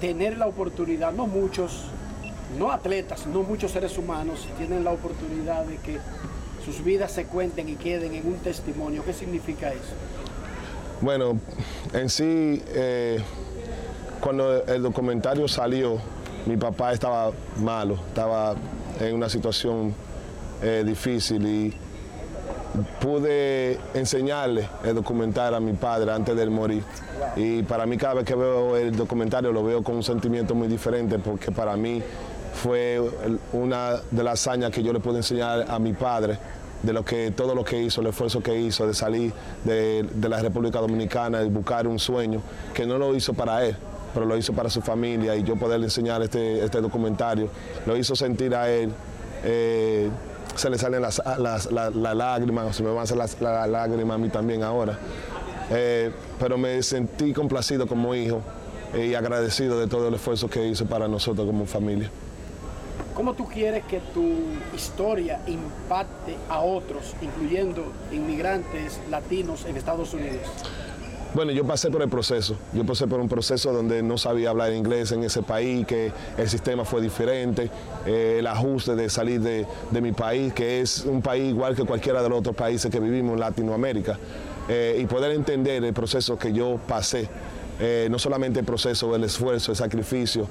Tener la oportunidad, no muchos, no atletas, no muchos seres humanos tienen la oportunidad de que sus vidas se cuenten y queden en un testimonio. ¿Qué significa eso? Bueno, en sí, eh, cuando el documentario salió, mi papá estaba malo, estaba en una situación eh, difícil y pude enseñarle el documental a mi padre antes de morir. Y para mí cada vez que veo el documentario lo veo con un sentimiento muy diferente porque para mí fue una de las hazañas que yo le pude enseñar a mi padre de lo que todo lo que hizo, el esfuerzo que hizo de salir de, la República Dominicana y buscar un sueño que no lo hizo para él, pero lo hizo para su familia y yo poderle enseñar este, este documentario lo hizo sentir a él. eh, se le salen las, las- la- la lágrimas, se me van a hacer las la- la lágrimas a mí también ahora. Eh, pero me sentí complacido como hijo y agradecido de todo el esfuerzo que hizo para nosotros como familia. ¿Cómo tú quieres que tu historia impacte a otros, incluyendo inmigrantes latinos en Estados Unidos? Bueno, yo pasé por el proceso. Yo pasé por un proceso donde no sabía hablar inglés en ese país, que el sistema fue diferente, eh, el ajuste de salir de, mi país, que es un país igual que cualquiera de los otros países que vivimos en Latinoamérica, eh, y poder entender el proceso que yo pasé. Eh, no solamente el proceso, el esfuerzo, el sacrificio,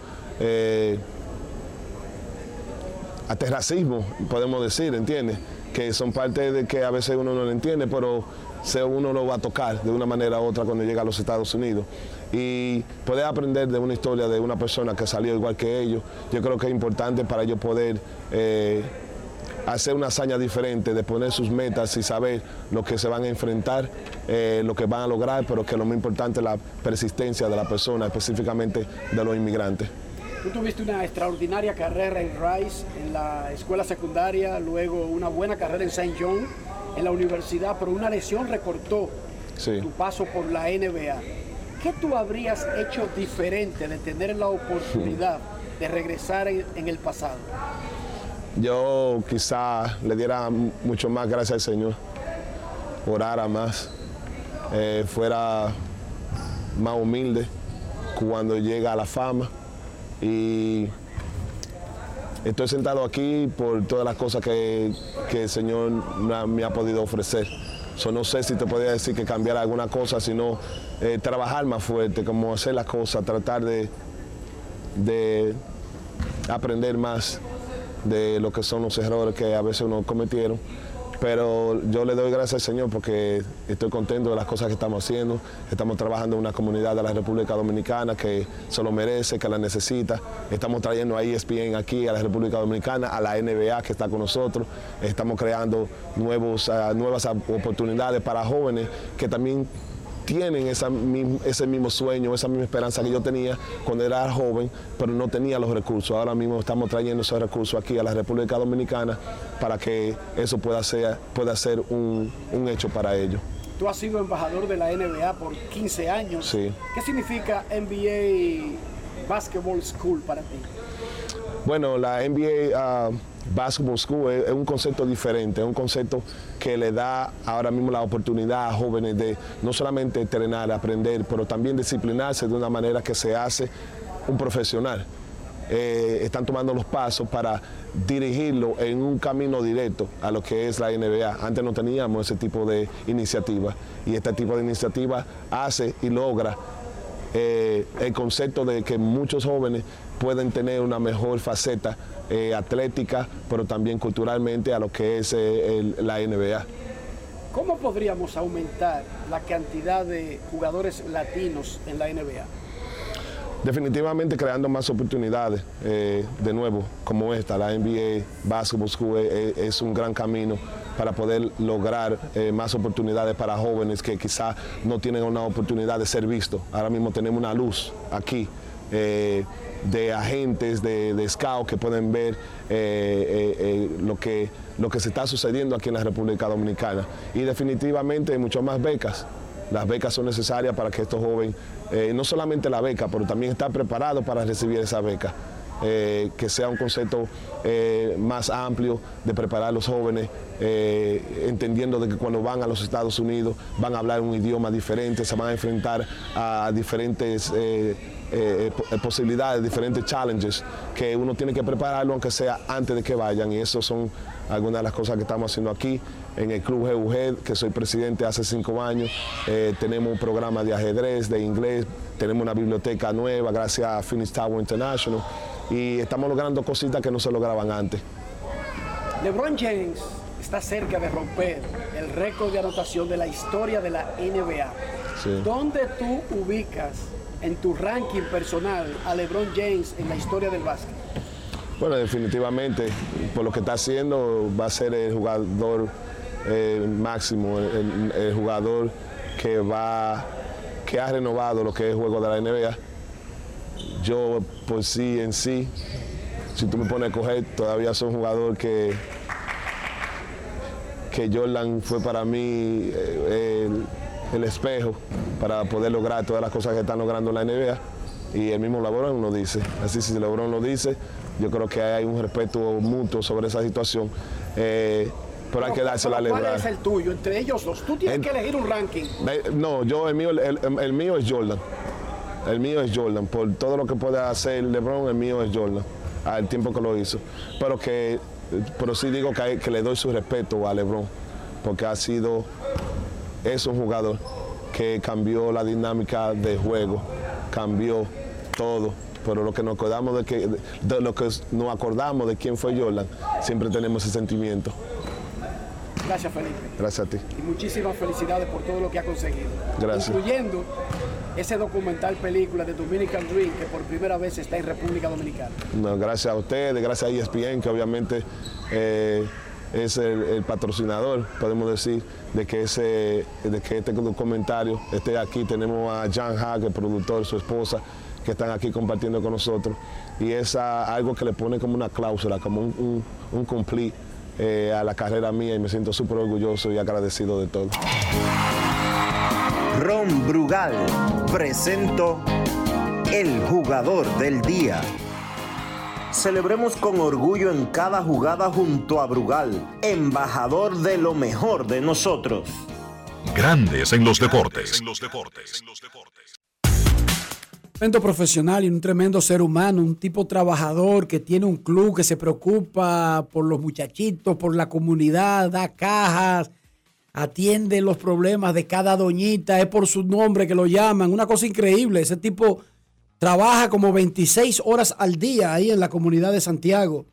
hasta racismo, podemos decir, ¿entiendes? Que son parte de que a veces uno no lo entiende, pero uno lo va a tocar de una manera u otra cuando llega a los Estados Unidos. Y poder aprender de una historia de una persona que salió igual que ellos, yo creo que es importante para ellos poder eh, hacer una hazaña diferente, de poner sus metas y saber lo que se van a enfrentar, eh, lo que van a lograr, pero que lo más importante es la persistencia de la persona, específicamente de los inmigrantes. Tú tuviste una extraordinaria carrera en Rice, en la escuela secundaria, luego una buena carrera en St. John, en la universidad, pero una lesión recortó Sí. tu paso por la NBA. ¿Qué tú habrías hecho diferente de tener la oportunidad [laughs] de regresar en, en el pasado? Yo quizá le diera mucho más gracias al Señor, orara más, eh, fuera más humilde cuando llega a la fama y estoy sentado aquí por todas las cosas que, que el Señor me ha- podido ofrecer. So, no sé si te podría decir que cambiar alguna cosa, sino eh, trabajar más fuerte, como hacer las cosas, tratar de, de aprender más de lo que son los errores que a veces uno cometieron. Pero yo le doy gracias al Señor porque estoy contento de las cosas que estamos haciendo. Estamos trabajando en una comunidad de la República Dominicana que se lo merece, que la necesita. Estamos trayendo a ESPN aquí a la República Dominicana, a la NBA que está con nosotros. Estamos creando nuevos, ah, nuevas oportunidades para jóvenes que también tienen esa ese mismo sueño, esa misma esperanza que yo tenía cuando era joven, pero no tenía los recursos. Ahora mismo estamos trayendo esos recursos aquí a la República Dominicana para que eso pueda ser, pueda ser un, un hecho para ellos. Tú has sido embajador de la NBA por 15 años. Sí. ¿Qué significa NBA Basketball School para ti? Bueno, la NBA ah, School es, es un concepto diferente, es un concepto que le da ahora mismo la oportunidad a jóvenes de no solamente entrenar, aprender, pero también disciplinarse de una manera que se hace un profesional. eh, están tomando los pasos para dirigirlo en un camino directo a lo que es la NBA. Antes no teníamos ese tipo de iniciativa y este tipo de iniciativa hace y logra eh, el concepto de que muchos jóvenes pueden tener una mejor faceta eh, atlética, pero también culturalmente a lo que es eh, el- la NBA. ¿Cómo podríamos aumentar la cantidad de jugadores latinos en la NBA? Definitivamente creando más oportunidades, eh, de nuevo, como esta, la NBA Basketball School es, es un gran camino para poder lograr eh, más oportunidades para jóvenes que quizá no tienen una oportunidad de ser vistos. Ahora mismo tenemos una luz aquí eh, de agentes, de, de scouts que pueden ver eh, eh, eh, lo, que, lo que se está sucediendo aquí en la República Dominicana. Y definitivamente mucho más becas. Las becas son necesarias para que estos jóvenes, no solamente la beca, pero también estar preparados para recibir esa beca. Eh, que sea un concepto eh, más amplio de preparar a los jóvenes, eh, entendiendo de que cuando van a los Estados Unidos van a hablar un idioma diferente, se van a enfrentar a diferentes po- posibilidades, diferentes challenges, que uno tiene que prepararlo aunque sea antes de que vayan. Y eso son algunas de las cosas que estamos haciendo aquí en el Club GUG, que soy presidente hace cinco años. Tenemos un programa de ajedrez, de inglés, tenemos una biblioteca nueva gracias a Phoenix Tower International y estamos logrando cositas que no se lograban antes. LeBron James está cerca de romper el récord de anotación de la historia de la NBA. Sí. ¿Dónde tú ubicas en tu ranking personal a LeBron James en la historia del básquet? Bueno, definitivamente, por lo que está haciendo, va a ser el jugador eh, máximo, el, el jugador que va, que ha renovado lo que es el juego de la NBA. Yo, por sí en sí, si tú me pones a coger, todavía soy un jugador que, que Jordan fue para mí eh, el, el espejo para poder lograr todas las cosas que están logrando la NBA. Y el mismo LeBron lo dice. Así si LeBron lo dice, yo creo que hay un respeto mutuo sobre esa situación. Eh, pero hay que dársela a ¿Cuál LeBron. es el tuyo? Entre ellos dos. Tú tienes En- que elegir un ranking. No, yo el mío, el, el- el mío es Jordan. El mío es Jordan. Por todo lo que puede hacer LeBron, el mío es Jordan. Al tiempo que lo hizo. Pero que, pero sí digo que, le doy su respeto a LeBron, porque ha sido, es un jugador que cambió la dinámica de juego, cambió todo. Pero lo que nos acordamos de que, de lo que nos acordamos de quién fue Jordan, siempre tenemos ese sentimiento. Gracias, Felipe. Gracias a ti. Y muchísimas felicidades por todo lo que ha conseguido. Gracias. Incluyendo ese documental película de Dominican Dream que por primera vez está en República Dominicana. No, gracias a ustedes, gracias a ESPN, que obviamente eh, es el, patrocinador, podemos decir, de que, este comentario esté aquí. Tenemos a Jan Hack, el productor, su esposa, que están aquí compartiendo con nosotros. Y es algo que le pone como una cláusula, como un, un, un complete eh, a la carrera mía y me siento súper orgulloso y agradecido de todo. Ron Brugal presento el jugador del día. Celebremos con orgullo en cada jugada junto a Brugal, embajador de lo mejor de nosotros. Grandes en los deportes. Tremendo profesional y un tremendo ser humano, un tipo trabajador que tiene un club que se preocupa por los muchachitos, por la comunidad, da cajas, atiende los problemas de cada doñita, es por su nombre que lo llaman, una cosa increíble. Ese tipo trabaja como 26 horas al día ahí en la comunidad de Santiago.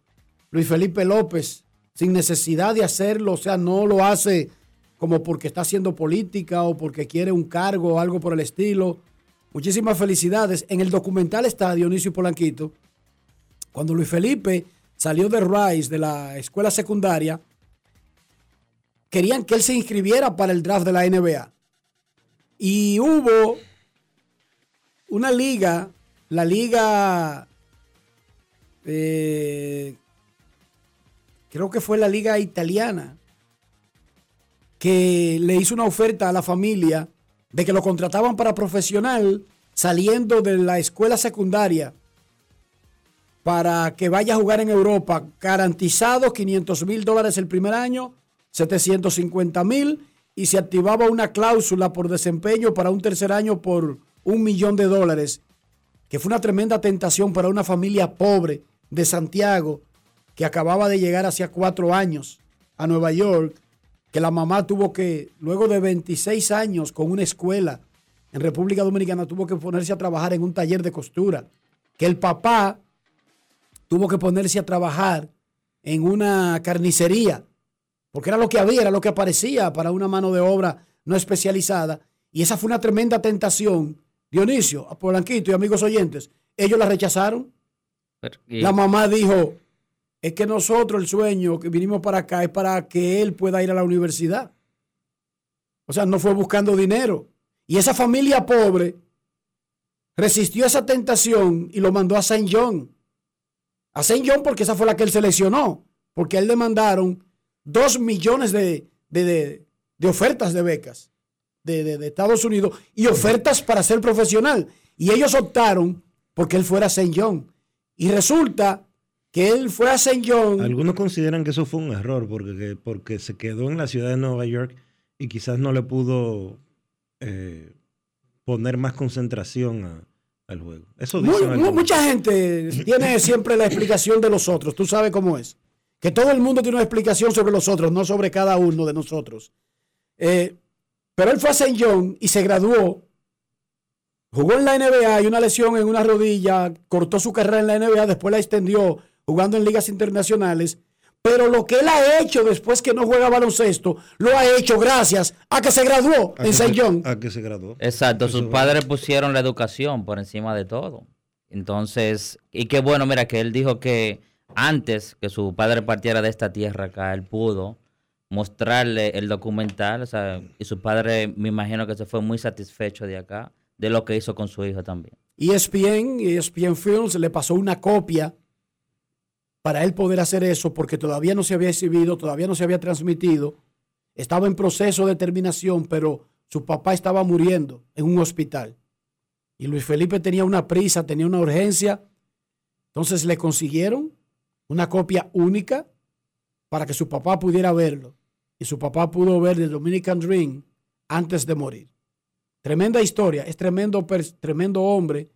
Luis Felipe López, sin necesidad de hacerlo, o sea, no lo hace como porque está haciendo política o porque quiere un cargo o algo por el estilo. Muchísimas felicidades. En el documental está Dionisio Polanquito. Cuando Luis Felipe salió de Rice, de la escuela secundaria, querían que él se inscribiera para el draft de la NBA. Y hubo una liga, la liga, eh, creo que fue la liga italiana, que le hizo una oferta a la familia de que lo contrataban para profesional saliendo de la escuela secundaria para que vaya a jugar en Europa, garantizados 500 mil dólares el primer año, 750 mil, y se activaba una cláusula por desempeño para un tercer año por un millón de dólares. que fue una tremenda tentación para una familia pobre de Santiago que acababa de llegar hacía cuatro años a Nueva York, que la mamá tuvo que, luego de 26 años con una escuela en República Dominicana, tuvo que ponerse a trabajar en un taller de costura, que el papá tuvo que ponerse a trabajar en una carnicería, porque era lo que había, era lo que aparecía para una mano de obra no especializada, y esa fue una tremenda tentación. Dionisio, a Polanquito y amigos oyentes, ellos la rechazaron. Y- La mamá dijo, es que nosotros el sueño que vinimos para acá es para que él pueda ir a la universidad. O sea, no fue buscando dinero. Y esa familia pobre resistió esa tentación y lo mandó a Saint John. A Saint John porque esa fue la que él seleccionó. Porque a él le mandaron dos millones de, de- de- de ofertas de becas de, Estados Unidos y ofertas para ser profesional. Y ellos optaron porque él fuera a Saint John. Y resulta que él fue a Saint John. Algunos consideran que eso fue un error porque, que- porque se quedó en la ciudad de Nueva York y quizás no le pudo eh, poner más concentración a- al juego. Eso Muy- mucha gente tiene siempre la explicación de los otros. Tú sabes cómo es. Que todo el mundo tiene una explicación sobre los otros, no sobre cada uno de nosotros. Eh, pero él fue a St. John y se graduó. Jugó en la NBA y una lesión en una rodilla, cortó su carrera en la NBA, después la extendió jugando en ligas internacionales. Pero lo que él ha hecho después que no juega baloncesto, lo ha hecho gracias a que se graduó A en St. John. A que se graduó. Exacto, sus es padres pusieron la educación por encima de todo. Entonces, y qué bueno, mira, que él dijo que antes que su padre partiera de esta tierra acá, él pudo mostrarle el documental, y su padre me imagino que se fue muy satisfecho de acá, de lo que hizo con su hijo también. ESPN, ESPN Films le pasó una copia para él poder hacer eso porque todavía no se había exhibido, todavía no se había transmitido. Estaba en proceso de terminación, pero su papá estaba muriendo en un hospital. Y Luis Felipe tenía una prisa, tenía una urgencia. Entonces le consiguieron una copia única para que su papá pudiera verlo. Y su papá pudo ver The Dominican Dream antes de morir. Tremenda historia, es tremendo, tremendo hombre,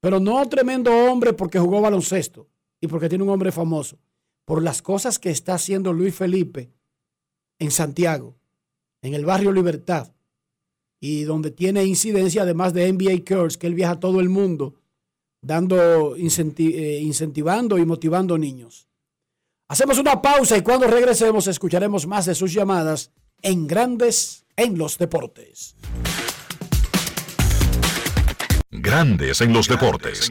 pero no tremendo hombre porque jugó baloncesto y porque tiene un hombre famoso, por las cosas que está haciendo Luis Felipe en Santiago, en el barrio Libertad, y donde tiene incidencia además de NBA Curse, que él viaja a todo el mundo, dando, incenti- eh, incentivando y motivando niños. Hacemos una pausa y cuando regresemos escucharemos más de sus llamadas en Grandes en los Deportes. Grandes en los deportes.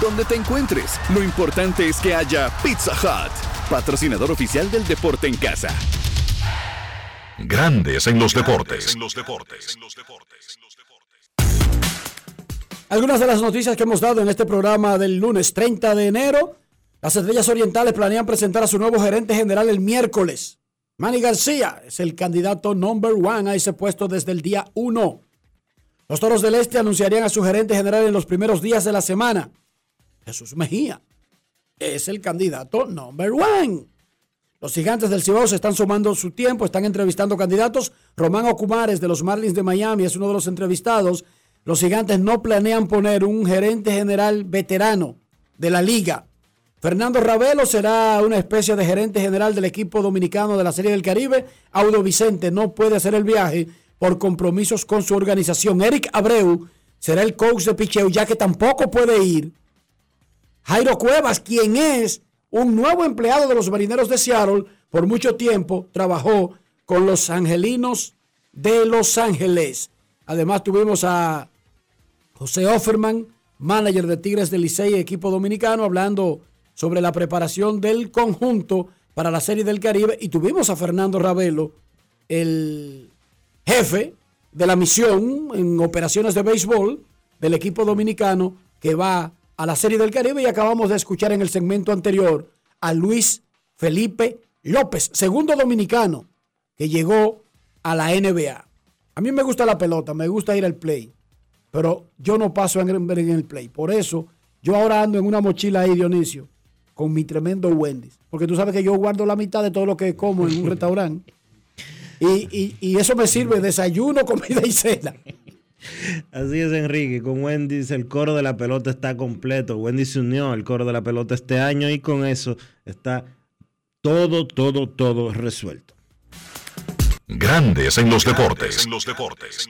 Donde te encuentres, lo importante es que haya Pizza Hut, patrocinador oficial del deporte en casa. Grandes en los deportes. Algunas de las noticias que hemos dado en este programa del lunes 30 de enero. Las Estrellas Orientales planean presentar a su nuevo gerente general el miércoles. Manny García es el candidato number one a ese puesto desde el día 1. Los Toros del Este anunciarían a su gerente general en los primeros días de la semana. Jesús Mejía es el candidato number one. Los gigantes del Cibao se están sumando su tiempo, están entrevistando candidatos. Román Ocumares de los Marlins de Miami es uno de los entrevistados. Los gigantes no planean poner un gerente general veterano de la liga. Fernando Ravelo será una especie de gerente general del equipo dominicano de la Serie del Caribe. Audo Vicente no puede hacer el viaje por compromisos con su organización. Eric Abreu será el coach de picheo ya que tampoco puede ir. Jairo Cuevas, quien es un nuevo empleado de los marineros de Seattle. Por mucho tiempo trabajó con los angelinos de Los Ángeles. Además tuvimos a José Offerman, manager de Tigres del Licey, equipo dominicano, hablando sobre la preparación del conjunto para la Serie del Caribe. Y tuvimos a Fernando Ravelo, el jefe de la misión en operaciones de béisbol del equipo dominicano que va a la Serie del Caribe. Y acabamos de escuchar en el segmento anterior a Luis Felipe López, segundo dominicano que llegó a la NBA. A mí me gusta la pelota, me gusta ir al play, pero yo no paso en, en el play. Por eso yo ahora ando en una mochila ahí, Dionisio, con mi tremendo Wendy's. Porque tú sabes que yo guardo la mitad de todo lo que como en un restaurante. [laughs] Y, y- y eso me sirve desayuno, comida y cena. Así es, Enrique. Con Wendy's el coro de la pelota está completo. Wendy se unió al coro de la pelota este año y con eso está todo, todo, todo resuelto. Grandes en los deportes. En los deportes.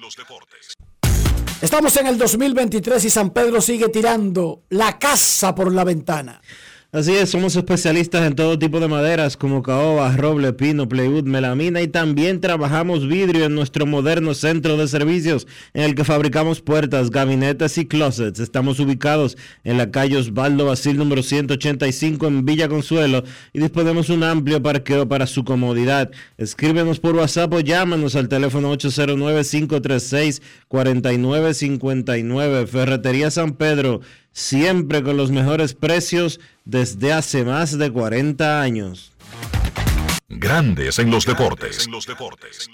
Estamos en el 2023 y San Pedro sigue tirando la casa por la ventana. Así es, somos especialistas en todo tipo de maderas como caoba, roble, pino, plywood, melamina y también trabajamos vidrio en nuestro moderno centro de servicios en el que fabricamos puertas, gabinetes y closets. Estamos ubicados en la calle Osvaldo Basil número 185 en Villa Consuelo y disponemos un amplio parqueo para su comodidad. Escríbenos por WhatsApp o llámanos al teléfono 809-536-4959. Ferretería San Pedro, siempre con los mejores precios desde hace más de 40 años. Grandes en los deportes. En los deportes.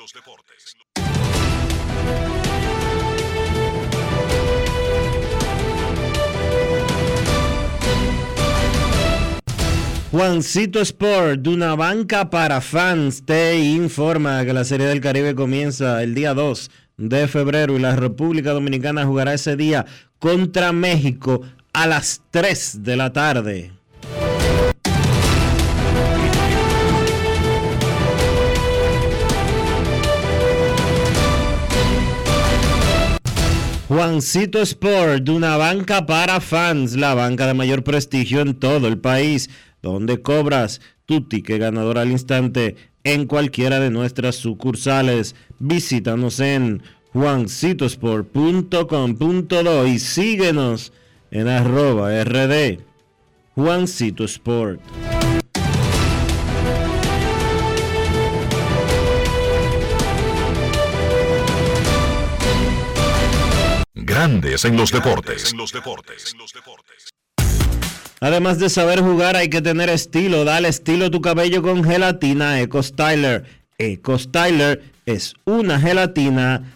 Juancito Sport, de una banca para fans, te informa que la Serie del Caribe comienza el día 2 de febrero y la República Dominicana jugará ese día contra México a las 3 de la tarde. Juancito Sport, de una banca para fans, la banca de mayor prestigio en todo el país, donde cobras tu ticket ganador al instante en cualquiera de nuestras sucursales. Visítanos en juancitosport.com.do y síguenos en arroba rd Juancito Sport. Grandes en los deportes. En los deportes. Además de saber jugar, hay que tener estilo. Dale estilo a tu cabello con gelatina Eco Styler. Eco Styler es una gelatina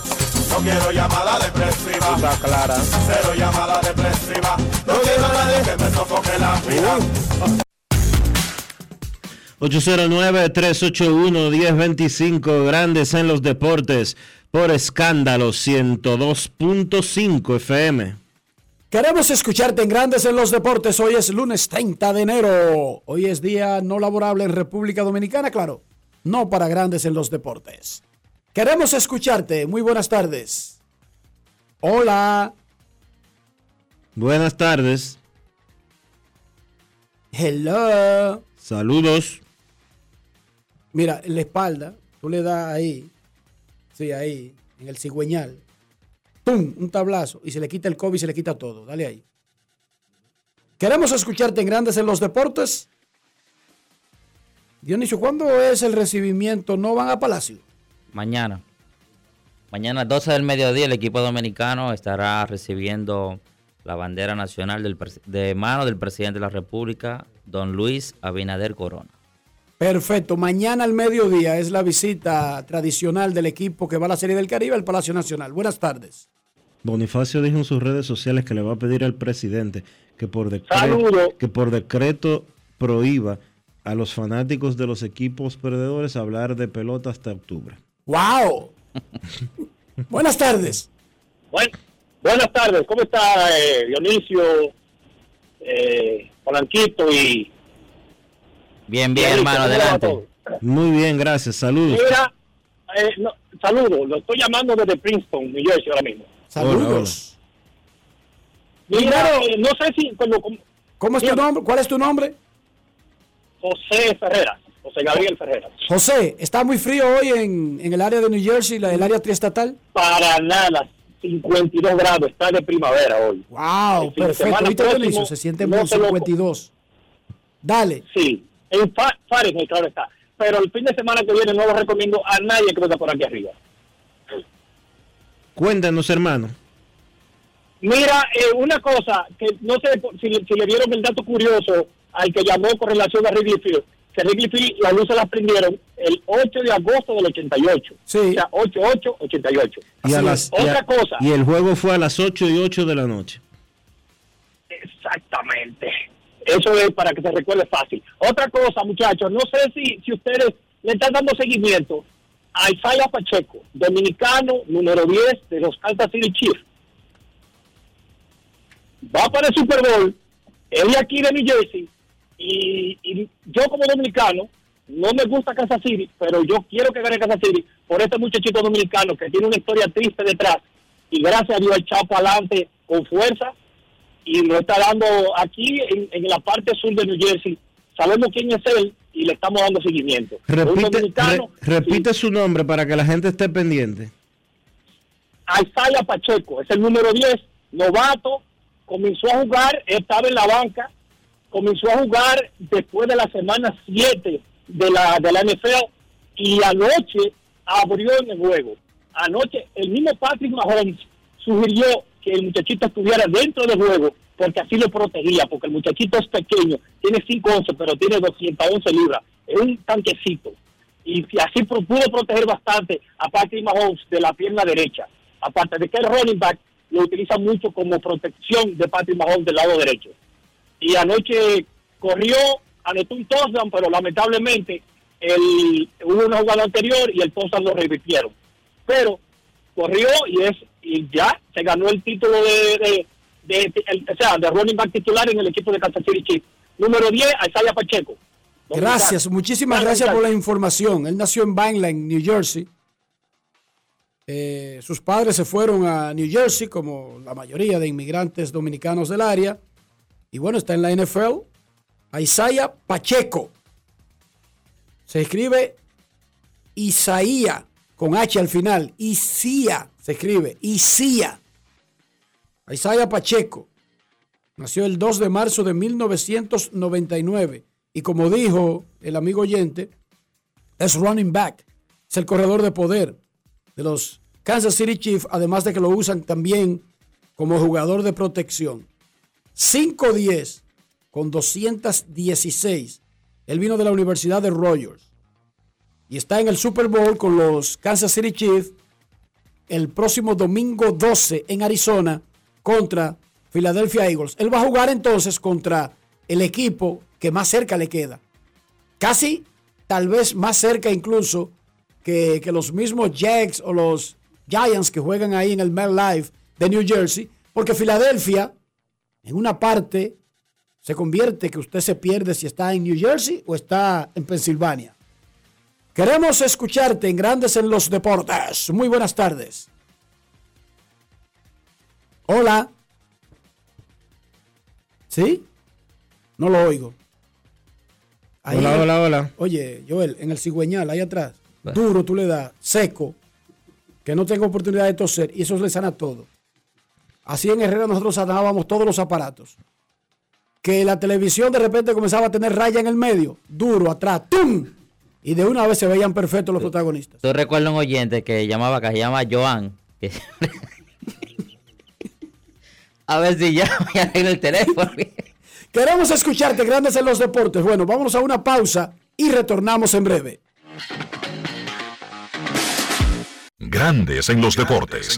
No quiero llamada depresiva. Está clara. Cero llamada depresiva. No quiero a nadie que me sofoque la vida. 809-381-1025, grandes en los deportes, por escándalo 102.5 FM. Queremos escucharte en Grandes en los Deportes. Hoy es lunes 30 de enero. Hoy es día no laborable en República Dominicana, claro. No para Grandes en los Deportes. Queremos escucharte. Muy buenas tardes. Hola. Buenas tardes. Hello. Saludos. Mira, en la espalda, tú le das ahí. Sí, ahí, en el cigüeñal. ¡Pum! Un tablazo. Y se le quita el COVID y se le quita todo. Dale ahí. Queremos escucharte en Grandes en los Deportes. Dionisio, ¿cuándo es el recibimiento? ¿No van a Palacio? Mañana. Mañana 12 del mediodía el equipo dominicano estará recibiendo la bandera nacional del de mano del presidente de la República, don Luis Abinader Corona. Perfecto. Mañana al mediodía es la visita tradicional del equipo que va a la Serie del Caribe al Palacio Nacional. Buenas tardes. Bonifacio dijo en sus redes sociales que le va a pedir al presidente que por, decre- Saludo. que por decreto prohíba a los fanáticos de los equipos perdedores hablar de pelota hasta octubre. ¡Wow! Buenas tardes. Buen- buenas tardes, ¿cómo está eh, Dionisio, eh, Polanquito y... Bien, bien, hermano, ¿cómo va adelante. Muy bien, gracias. Saludos. Mira, eh, no, saludo, lo estoy llamando desde Princeton, New Jersey ahora mismo. Saludos. Mira, eh, no sé si... Cuando, ¿Cómo es tu nombre? ¿Cuál es tu nombre? José Ferreras, José Gabriel Ferreras. José, ¿está muy frío hoy en, en el área de New Jersey, la, el área triestatal? Para nada, 52 grados, está de primavera hoy. ¡Wow! El fin de Perfecto. semana ¿Viste, próximo? Se siente no muy lo- 52. Dale. Sí, en Fa- Fahrenheit, claro está. Pero el fin de semana que viene no lo recomiendo a nadie que venga por aquí arriba. Cuéntanos, hermano. Mira, eh, una cosa, que no sé por- si, le- si le dieron el dato curioso al que llamó con relación a Wrigley Field, que Wrigley Field las luces las prendieron el 8 de agosto del 88. Sí. O sea, 8-8-88. Y, a las- y a- Otra cosa, y el juego fue a las 8 y 8 de la noche. exactamente. Eso es para que se recuerde fácil. Otra cosa, muchachos, no sé si, si ustedes le están dando seguimiento a Isaiah Pacheco, dominicano, número 10 de los Kansas City Chiefs. Va para el Super Bowl, es de aquí de New Jersey, y, y yo como dominicano, no me gusta Kansas City, pero yo quiero que gane Kansas City por este muchachito dominicano que tiene una historia triste detrás, y gracias a Dios echado para adelante con fuerza, y lo está dando aquí en, en la parte sur de New Jersey. Sabemos quién es él y le estamos dando seguimiento. Re- repite su nombre para que la gente esté pendiente. Isaiah Pacheco, es el número 10, novato, comenzó a jugar, estaba en la banca, comenzó a jugar después de la semana 7 de la, de la NFL y anoche abrió en el juego. Anoche el mismo Patrick Mahomes sugirió que el muchachito estuviera dentro del juego porque así lo protegía, porque el muchachito es pequeño, tiene 5'11", pero tiene 211 libras, es un tanquecito. Y así pudo proteger bastante a Patrick Mahomes de la pierna derecha. Aparte de que el running back lo utiliza mucho como protección de Patrick Mahomes del lado derecho. Y anoche corrió, anotó un touchdown, pero lamentablemente el, hubo una jugada anterior y el touchdown lo revirtieron. Pero corrió y es y ya se ganó el título de, de, de- el- o sea, de running back titular en el equipo de Kansas City Chiefs. Número 10, Isaiah Pacheco. Gracias, muchísimas gracias por la información. Él nació en Vineland, New Jersey. Eh, sus padres se fueron a New Jersey, como la mayoría de inmigrantes dominicanos del área. Y bueno, está en la NFL. Isaiah Pacheco. Se escribe Isaía, con H al final. Isía, se escribe Isía. Isaiah Pacheco. Nació el 2 de marzo de 1999. Y como dijo el amigo oyente, es running back. Es el corredor de poder de los Kansas City Chiefs, además de que lo usan también como jugador de protección. 5'10 con 216. Él vino de la Universidad de Rogers y está en el Super Bowl con los Kansas City Chiefs el próximo domingo 12 en Arizona contra Philadelphia Eagles. Él va a jugar entonces contra el equipo que más cerca le queda. Casi, tal vez más cerca incluso que, los mismos Jags o los Giants que juegan ahí en el MetLife de New Jersey, porque Filadelfia, en una parte, se convierte que usted se pierde si está en New Jersey o está en Pensilvania. Queremos escucharte en Grandes en los Deportes. Muy buenas tardes. Hola. ¿Sí? No lo oigo. Hola, hola, hola. Oye, Joel, en el cigüeñal, ahí atrás, duro tú le das, seco, que no tengo oportunidad de toser, y eso le sana todo. Así en Herrera nosotros sanábamos todos los aparatos. Que la televisión de repente comenzaba a tener raya en el medio, duro, atrás, ¡tum! Y de una vez se veían perfectos los protagonistas. Tú recuerdas un oyente que llamaba, que se llama Joan. que- [laughs] A ver si ya me arreglo el teléfono. [laughs] Queremos escucharte, Grandes en los Deportes. Bueno, vámonos a una pausa y retornamos en breve. Grandes en los deportes.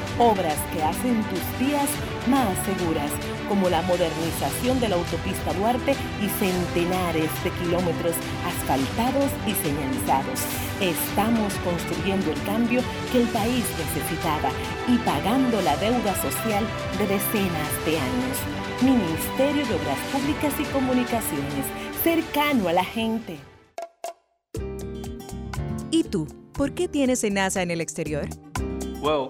Obras que hacen tus vías más seguras, como la modernización de la autopista Duarte y centenares de kilómetros asfaltados y señalizados. Estamos construyendo el cambio que el país necesitaba y pagando la deuda social de decenas de años. Ministerio de Obras Públicas y Comunicaciones, cercano a la gente. ¿Y tú? ¿Por qué tienes NASA en el exterior? Well,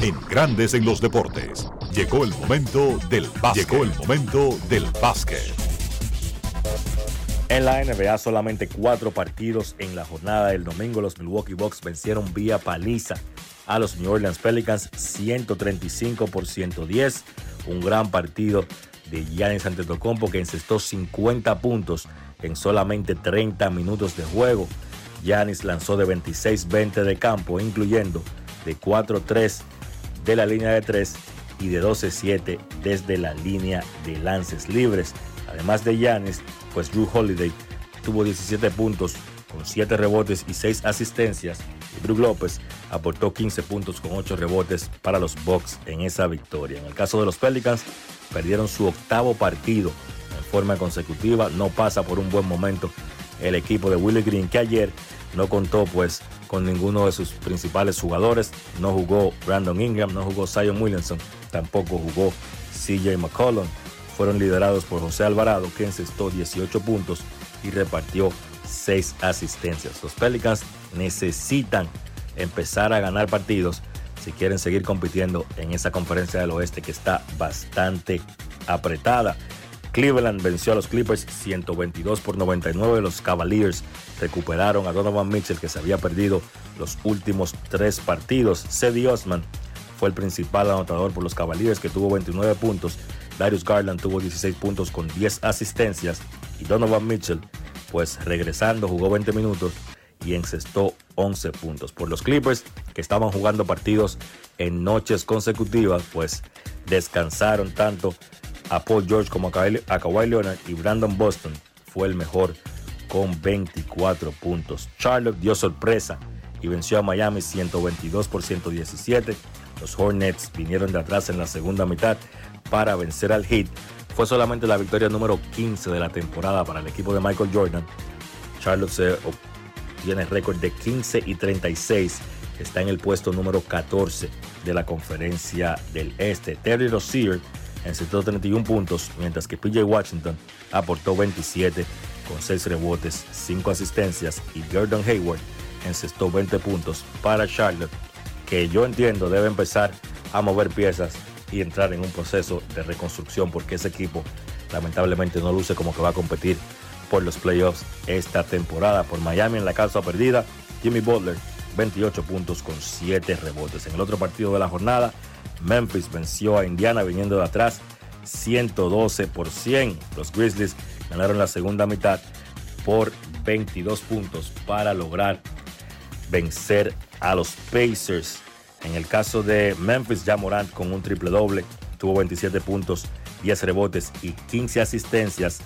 En Grandes en los Deportes. Llegó el momento del básquet. Llegó el momento del básquet. En la NBA solamente cuatro partidos en la jornada del domingo. Los Milwaukee Bucks vencieron vía paliza a los New Orleans Pelicans 135 por 110. Un gran partido de Giannis Antetokounmpo que encestó 50 puntos en solamente 30 minutos de juego. Giannis lanzó de 26-20 de campo, incluyendo de 4-3 de la línea de 3 y de 12-7 desde la línea de lances libres. Además de Giannis, pues Drew Holiday tuvo 17 puntos con 7 rebotes y 6 asistencias. Y Brook López aportó 15 puntos con 8 rebotes para los Bucks en esa victoria. En el caso de los Pelicans, perdieron su octavo partido en forma consecutiva. No pasa por un buen momento el equipo de Willie Green, que ayer no contó pues con ninguno de sus principales jugadores. No jugó Brandon Ingram, no jugó Zion Williamson, tampoco jugó CJ McCollum. Fueron liderados por José Alvarado, que encestó 18 puntos y repartió 6 asistencias. Los Pelicans necesitan empezar a ganar partidos si quieren seguir compitiendo en esa conferencia del oeste que está bastante apretada. Cleveland venció a los Clippers 122 por 99. Los Cavaliers recuperaron a Donovan Mitchell que se había perdido los últimos tres partidos. Cedi Osman fue el principal anotador por los Cavaliers que tuvo 29 puntos. Darius Garland tuvo 16 puntos con 10 asistencias. Y Donovan Mitchell, pues regresando, jugó 20 minutos y encestó 11 puntos. Por los Clippers, que estaban jugando partidos en noches consecutivas, pues descansaron tanto a Paul George como a Kawhi, Leonard y Brandon Boston fue el mejor con 24 puntos. Charlotte dio sorpresa y venció a Miami 122 por 117. Los Hornets vinieron de atrás en la segunda mitad para vencer al Heat. Fue solamente la victoria número 15 de la temporada para el equipo de Michael Jordan. Charlotte se tiene récord de 15 y 36. Está en el puesto número 14 de la conferencia del Este. Terry Rozier encestó 31 puntos, mientras que PJ Washington aportó 27 con 6 rebotes, 5 asistencias y Gordon Hayward encestó 20 puntos para Charlotte, que yo entiendo debe empezar a mover piezas y entrar en un proceso de reconstrucción porque ese equipo lamentablemente no luce como que va a competir por los playoffs esta temporada. Por Miami en la casa perdida, Jimmy Butler 28 puntos con 7 rebotes. En el otro partido de la jornada, Memphis venció a Indiana viniendo de atrás 112 por 100. Los Grizzlies ganaron la segunda mitad por 22 puntos para lograr vencer a los Pacers. En el caso de Memphis, ya Morant con un triple doble, tuvo 27 puntos, 10 rebotes y 15 asistencias.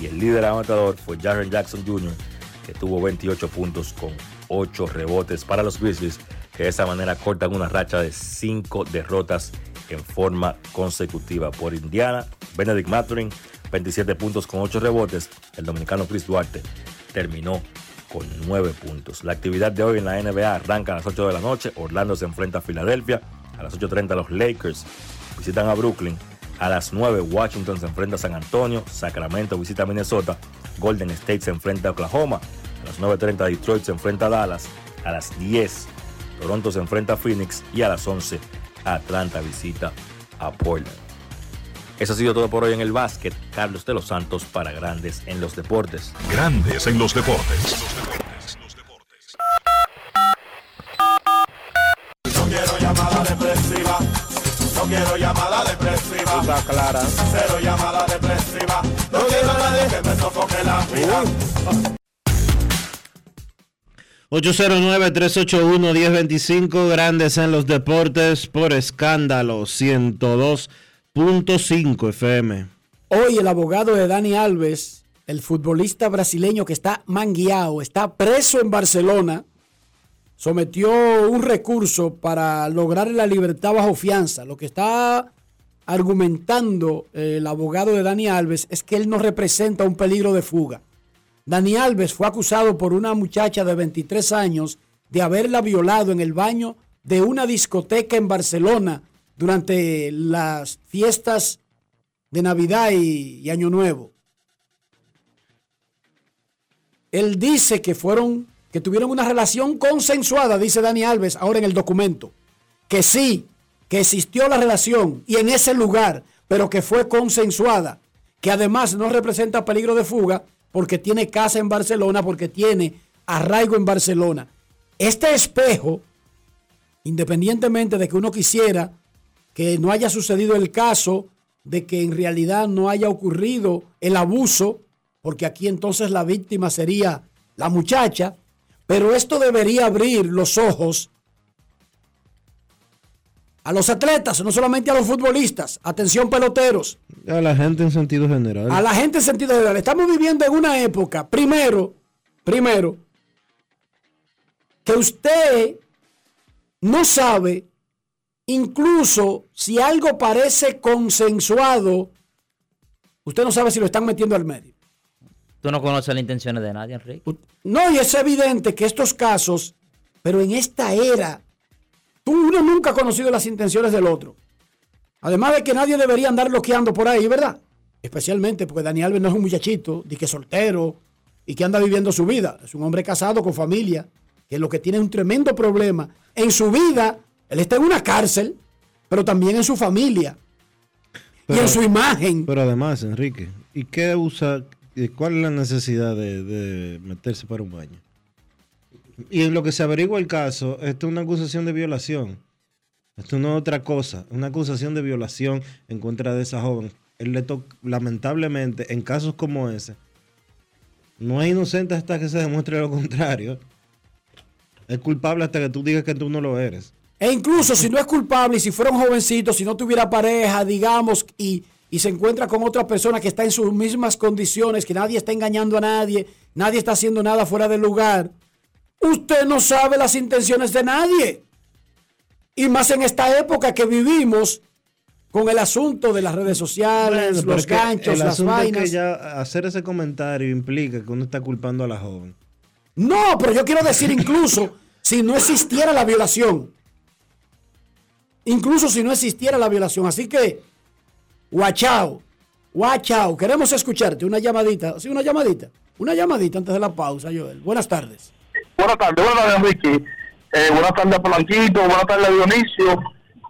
Y el líder anotador fue Jaren Jackson Jr., que tuvo 28 puntos con 8 rebotes para los Grizzlies, de esa manera cortan una racha de 5 derrotas en forma consecutiva. Por Indiana, Benedict Mathurin, 27 puntos con 8 rebotes. El dominicano Chris Duarte terminó con 9 puntos. La actividad de hoy en la NBA arranca a las 8 de la noche. Orlando se enfrenta a Filadelfia. A las 8.30 los Lakers visitan a Brooklyn. A las 9 Washington se enfrenta a San Antonio. Sacramento visita a Minnesota. Golden State se enfrenta a Oklahoma. A las 9.30 Detroit se enfrenta a Dallas. A las 10 Toronto se enfrenta a Phoenix. Y a las 11 Atlanta visita a Portland. Eso ha sido todo por hoy en el básquet. Carlos de los Santos para Grandes en los Deportes. Grandes en los deportes. No quiero llamada depresiva. No quiero llamada depresiva. Está clara. Cero llamada depresiva. No quiero a nadie que me sofoque la vida. 809-381-1025, grandes en los deportes por escándalo 102.5 FM. Hoy el abogado de Dani Alves, el futbolista brasileño que está mangueado, está preso en Barcelona, sometió un recurso para lograr la libertad bajo fianza. Lo que está argumentando el abogado de Dani Alves es que él no representa un peligro de fuga. Dani Alves fue acusado por una muchacha de 23 años de haberla violado en el baño de una discoteca en Barcelona durante las fiestas de Navidad y, Año Nuevo. Él dice que fueron, que tuvieron una relación consensuada, dice Dani Alves ahora en el documento. Que sí, que existió la relación y en ese lugar, pero que fue consensuada. Que además no representa peligro de fuga porque tiene casa en Barcelona, porque tiene arraigo en Barcelona. Este espejo, independientemente de que uno quisiera que no haya sucedido el caso, de que en realidad no haya ocurrido el abuso, porque aquí entonces la víctima sería la muchacha, pero esto debería abrir los ojos a los atletas, no solamente a los futbolistas. Atención peloteros. A la gente en sentido general. A la gente en sentido general. Estamos viviendo en una época, primero, primero, que usted no sabe, incluso si algo parece consensuado, usted no sabe si lo están metiendo al medio. Tú no conoces las intenciones de nadie, Enrique. No, y es evidente que estos casos, pero en esta era, tú uno nunca ha conocido las intenciones del otro. Además de que nadie debería andar bloqueando por ahí, ¿verdad? Especialmente porque Daniel Alves no es un muchachito, de que es soltero y que anda viviendo su vida. Es un hombre casado con familia, que lo que tiene es un tremendo problema. En su vida, él está en una cárcel, pero también en su familia. y en su imagen. Pero además, Enrique, ¿y qué usa? ¿Cuál es la necesidad de, de meterse para un baño? Y en lo que se averigua el caso, esto es una acusación de violación. Esto no es otra cosa, una acusación de violación en contra de esa joven. Lamentablemente, en casos como ese, no es inocente hasta que se demuestre lo contrario. Es culpable hasta que tú digas que tú no lo eres. E incluso si no es culpable y si fuera un jovencito, si no tuviera pareja, digamos, y, y se encuentra con otra persona que está en sus mismas condiciones, que nadie está engañando a nadie, nadie está haciendo nada fuera del lugar, usted no sabe las intenciones de nadie. Y más en esta época que vivimos con el asunto de las redes sociales, Bueno, los ganchos, el las asunto es vainas. que ya hacer ese comentario implica que uno está culpando a la joven. No, pero yo quiero decir incluso [laughs] si no existiera la violación. Incluso si no existiera la violación. Así que, guachao, guachao. Queremos escucharte. Una llamadita. Sí, una llamadita. Una llamadita antes de la pausa, Joel. Buenas tardes. Buenas tardes, buenas tardes, Enrique. Eh, buenas tardes a Polanquito, buenas tardes a Dionisio.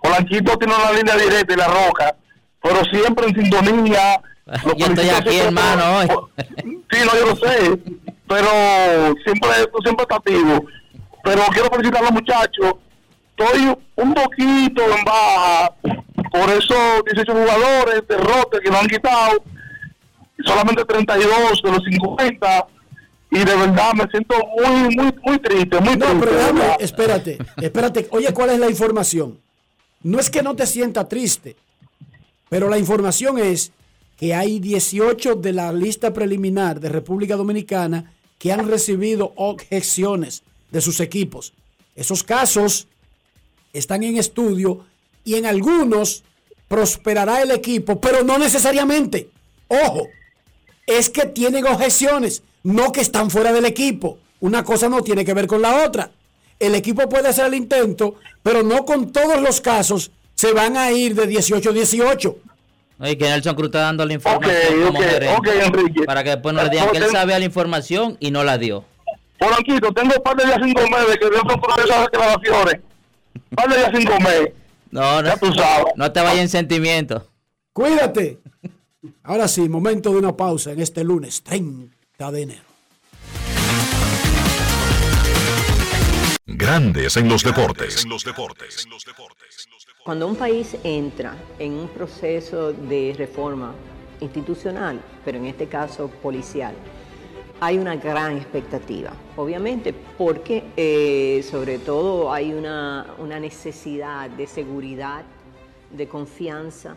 Polanquito tiene una línea directa y la roca, pero siempre en sintonía. Los [laughs] Yo estoy aquí, hermano, por- [laughs] Sí, no, yo lo sé, pero siempre, siempre estás activo. Pero quiero felicitar a los muchachos. Estoy un poquito en baja por esos 18 jugadores de rote que nos han quitado. Solamente 32 de los 50 y de verdad me siento muy, muy, muy triste, muy No, triste. pero espérate, espérate. Oye, ¿cuál es la información? No es que no te sienta triste, pero la información es que hay 18 de la lista preliminar de República Dominicana que han recibido objeciones de sus equipos. Esos casos están en estudio y en algunos prosperará el equipo, pero no necesariamente. Ojo, es que tienen objeciones, no que están fuera del equipo. Una cosa no tiene que ver con la otra. El equipo puede hacer el intento, pero no con todos los casos se van a ir de 18 a 18. Oye, que Nelson Cruz está dando la información Ok, como ok, gerente, ok, Enrique. para que después no le digan que él sabía la información y no la dio. Polanquito, tengo un par de días sin comer, que veo con esas declaraciones. Un par de días sin comer. No, no, tú sabes. no te vayas en sentimiento. Cuídate. Ahora sí, momento de una pausa en este lunes 30 de enero. Grandes en los deportes. Cuando un país entra en un proceso de reforma institucional, pero en este caso policial, hay una gran expectativa, obviamente, porque eh, sobre todo hay una, una necesidad de seguridad, de confianza,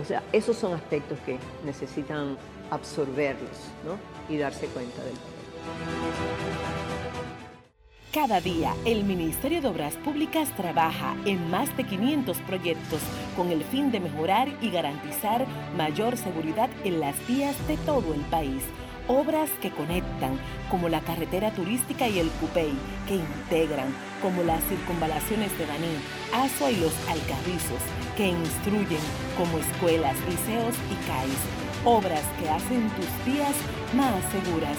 O sea, esos son aspectos que necesitan absorberlos ¿no? y darse cuenta del Cada día, el Ministerio de Obras Públicas trabaja en más de 500 proyectos con el fin de mejorar y garantizar mayor seguridad en las vías de todo el país. Obras que conectan, como la carretera turística y el Cupey, que integran, como las circunvalaciones de Baní, Asua y los Alcarrizos, que instruyen, como escuelas, liceos y CAIS. Obras que hacen tus vías más seguras,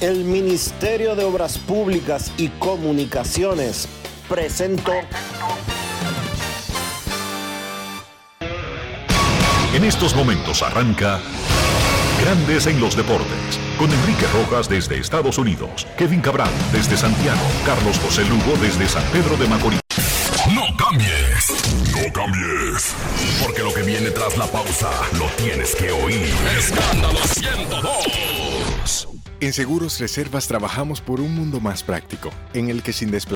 El Ministerio de Obras Públicas y Comunicaciones presentó. En estos momentos arranca Grandes en los Deportes, con Enrique Rojas desde Estados Unidos, Kevin Cabral desde Santiago, Carlos José Lugo desde San Pedro de Macorís. No cambies, no cambies, porque lo que viene tras la pausa lo tienes que oír. Escándalo 102. En Seguros Reservas trabajamos por un mundo más práctico, en el que sin desplazamiento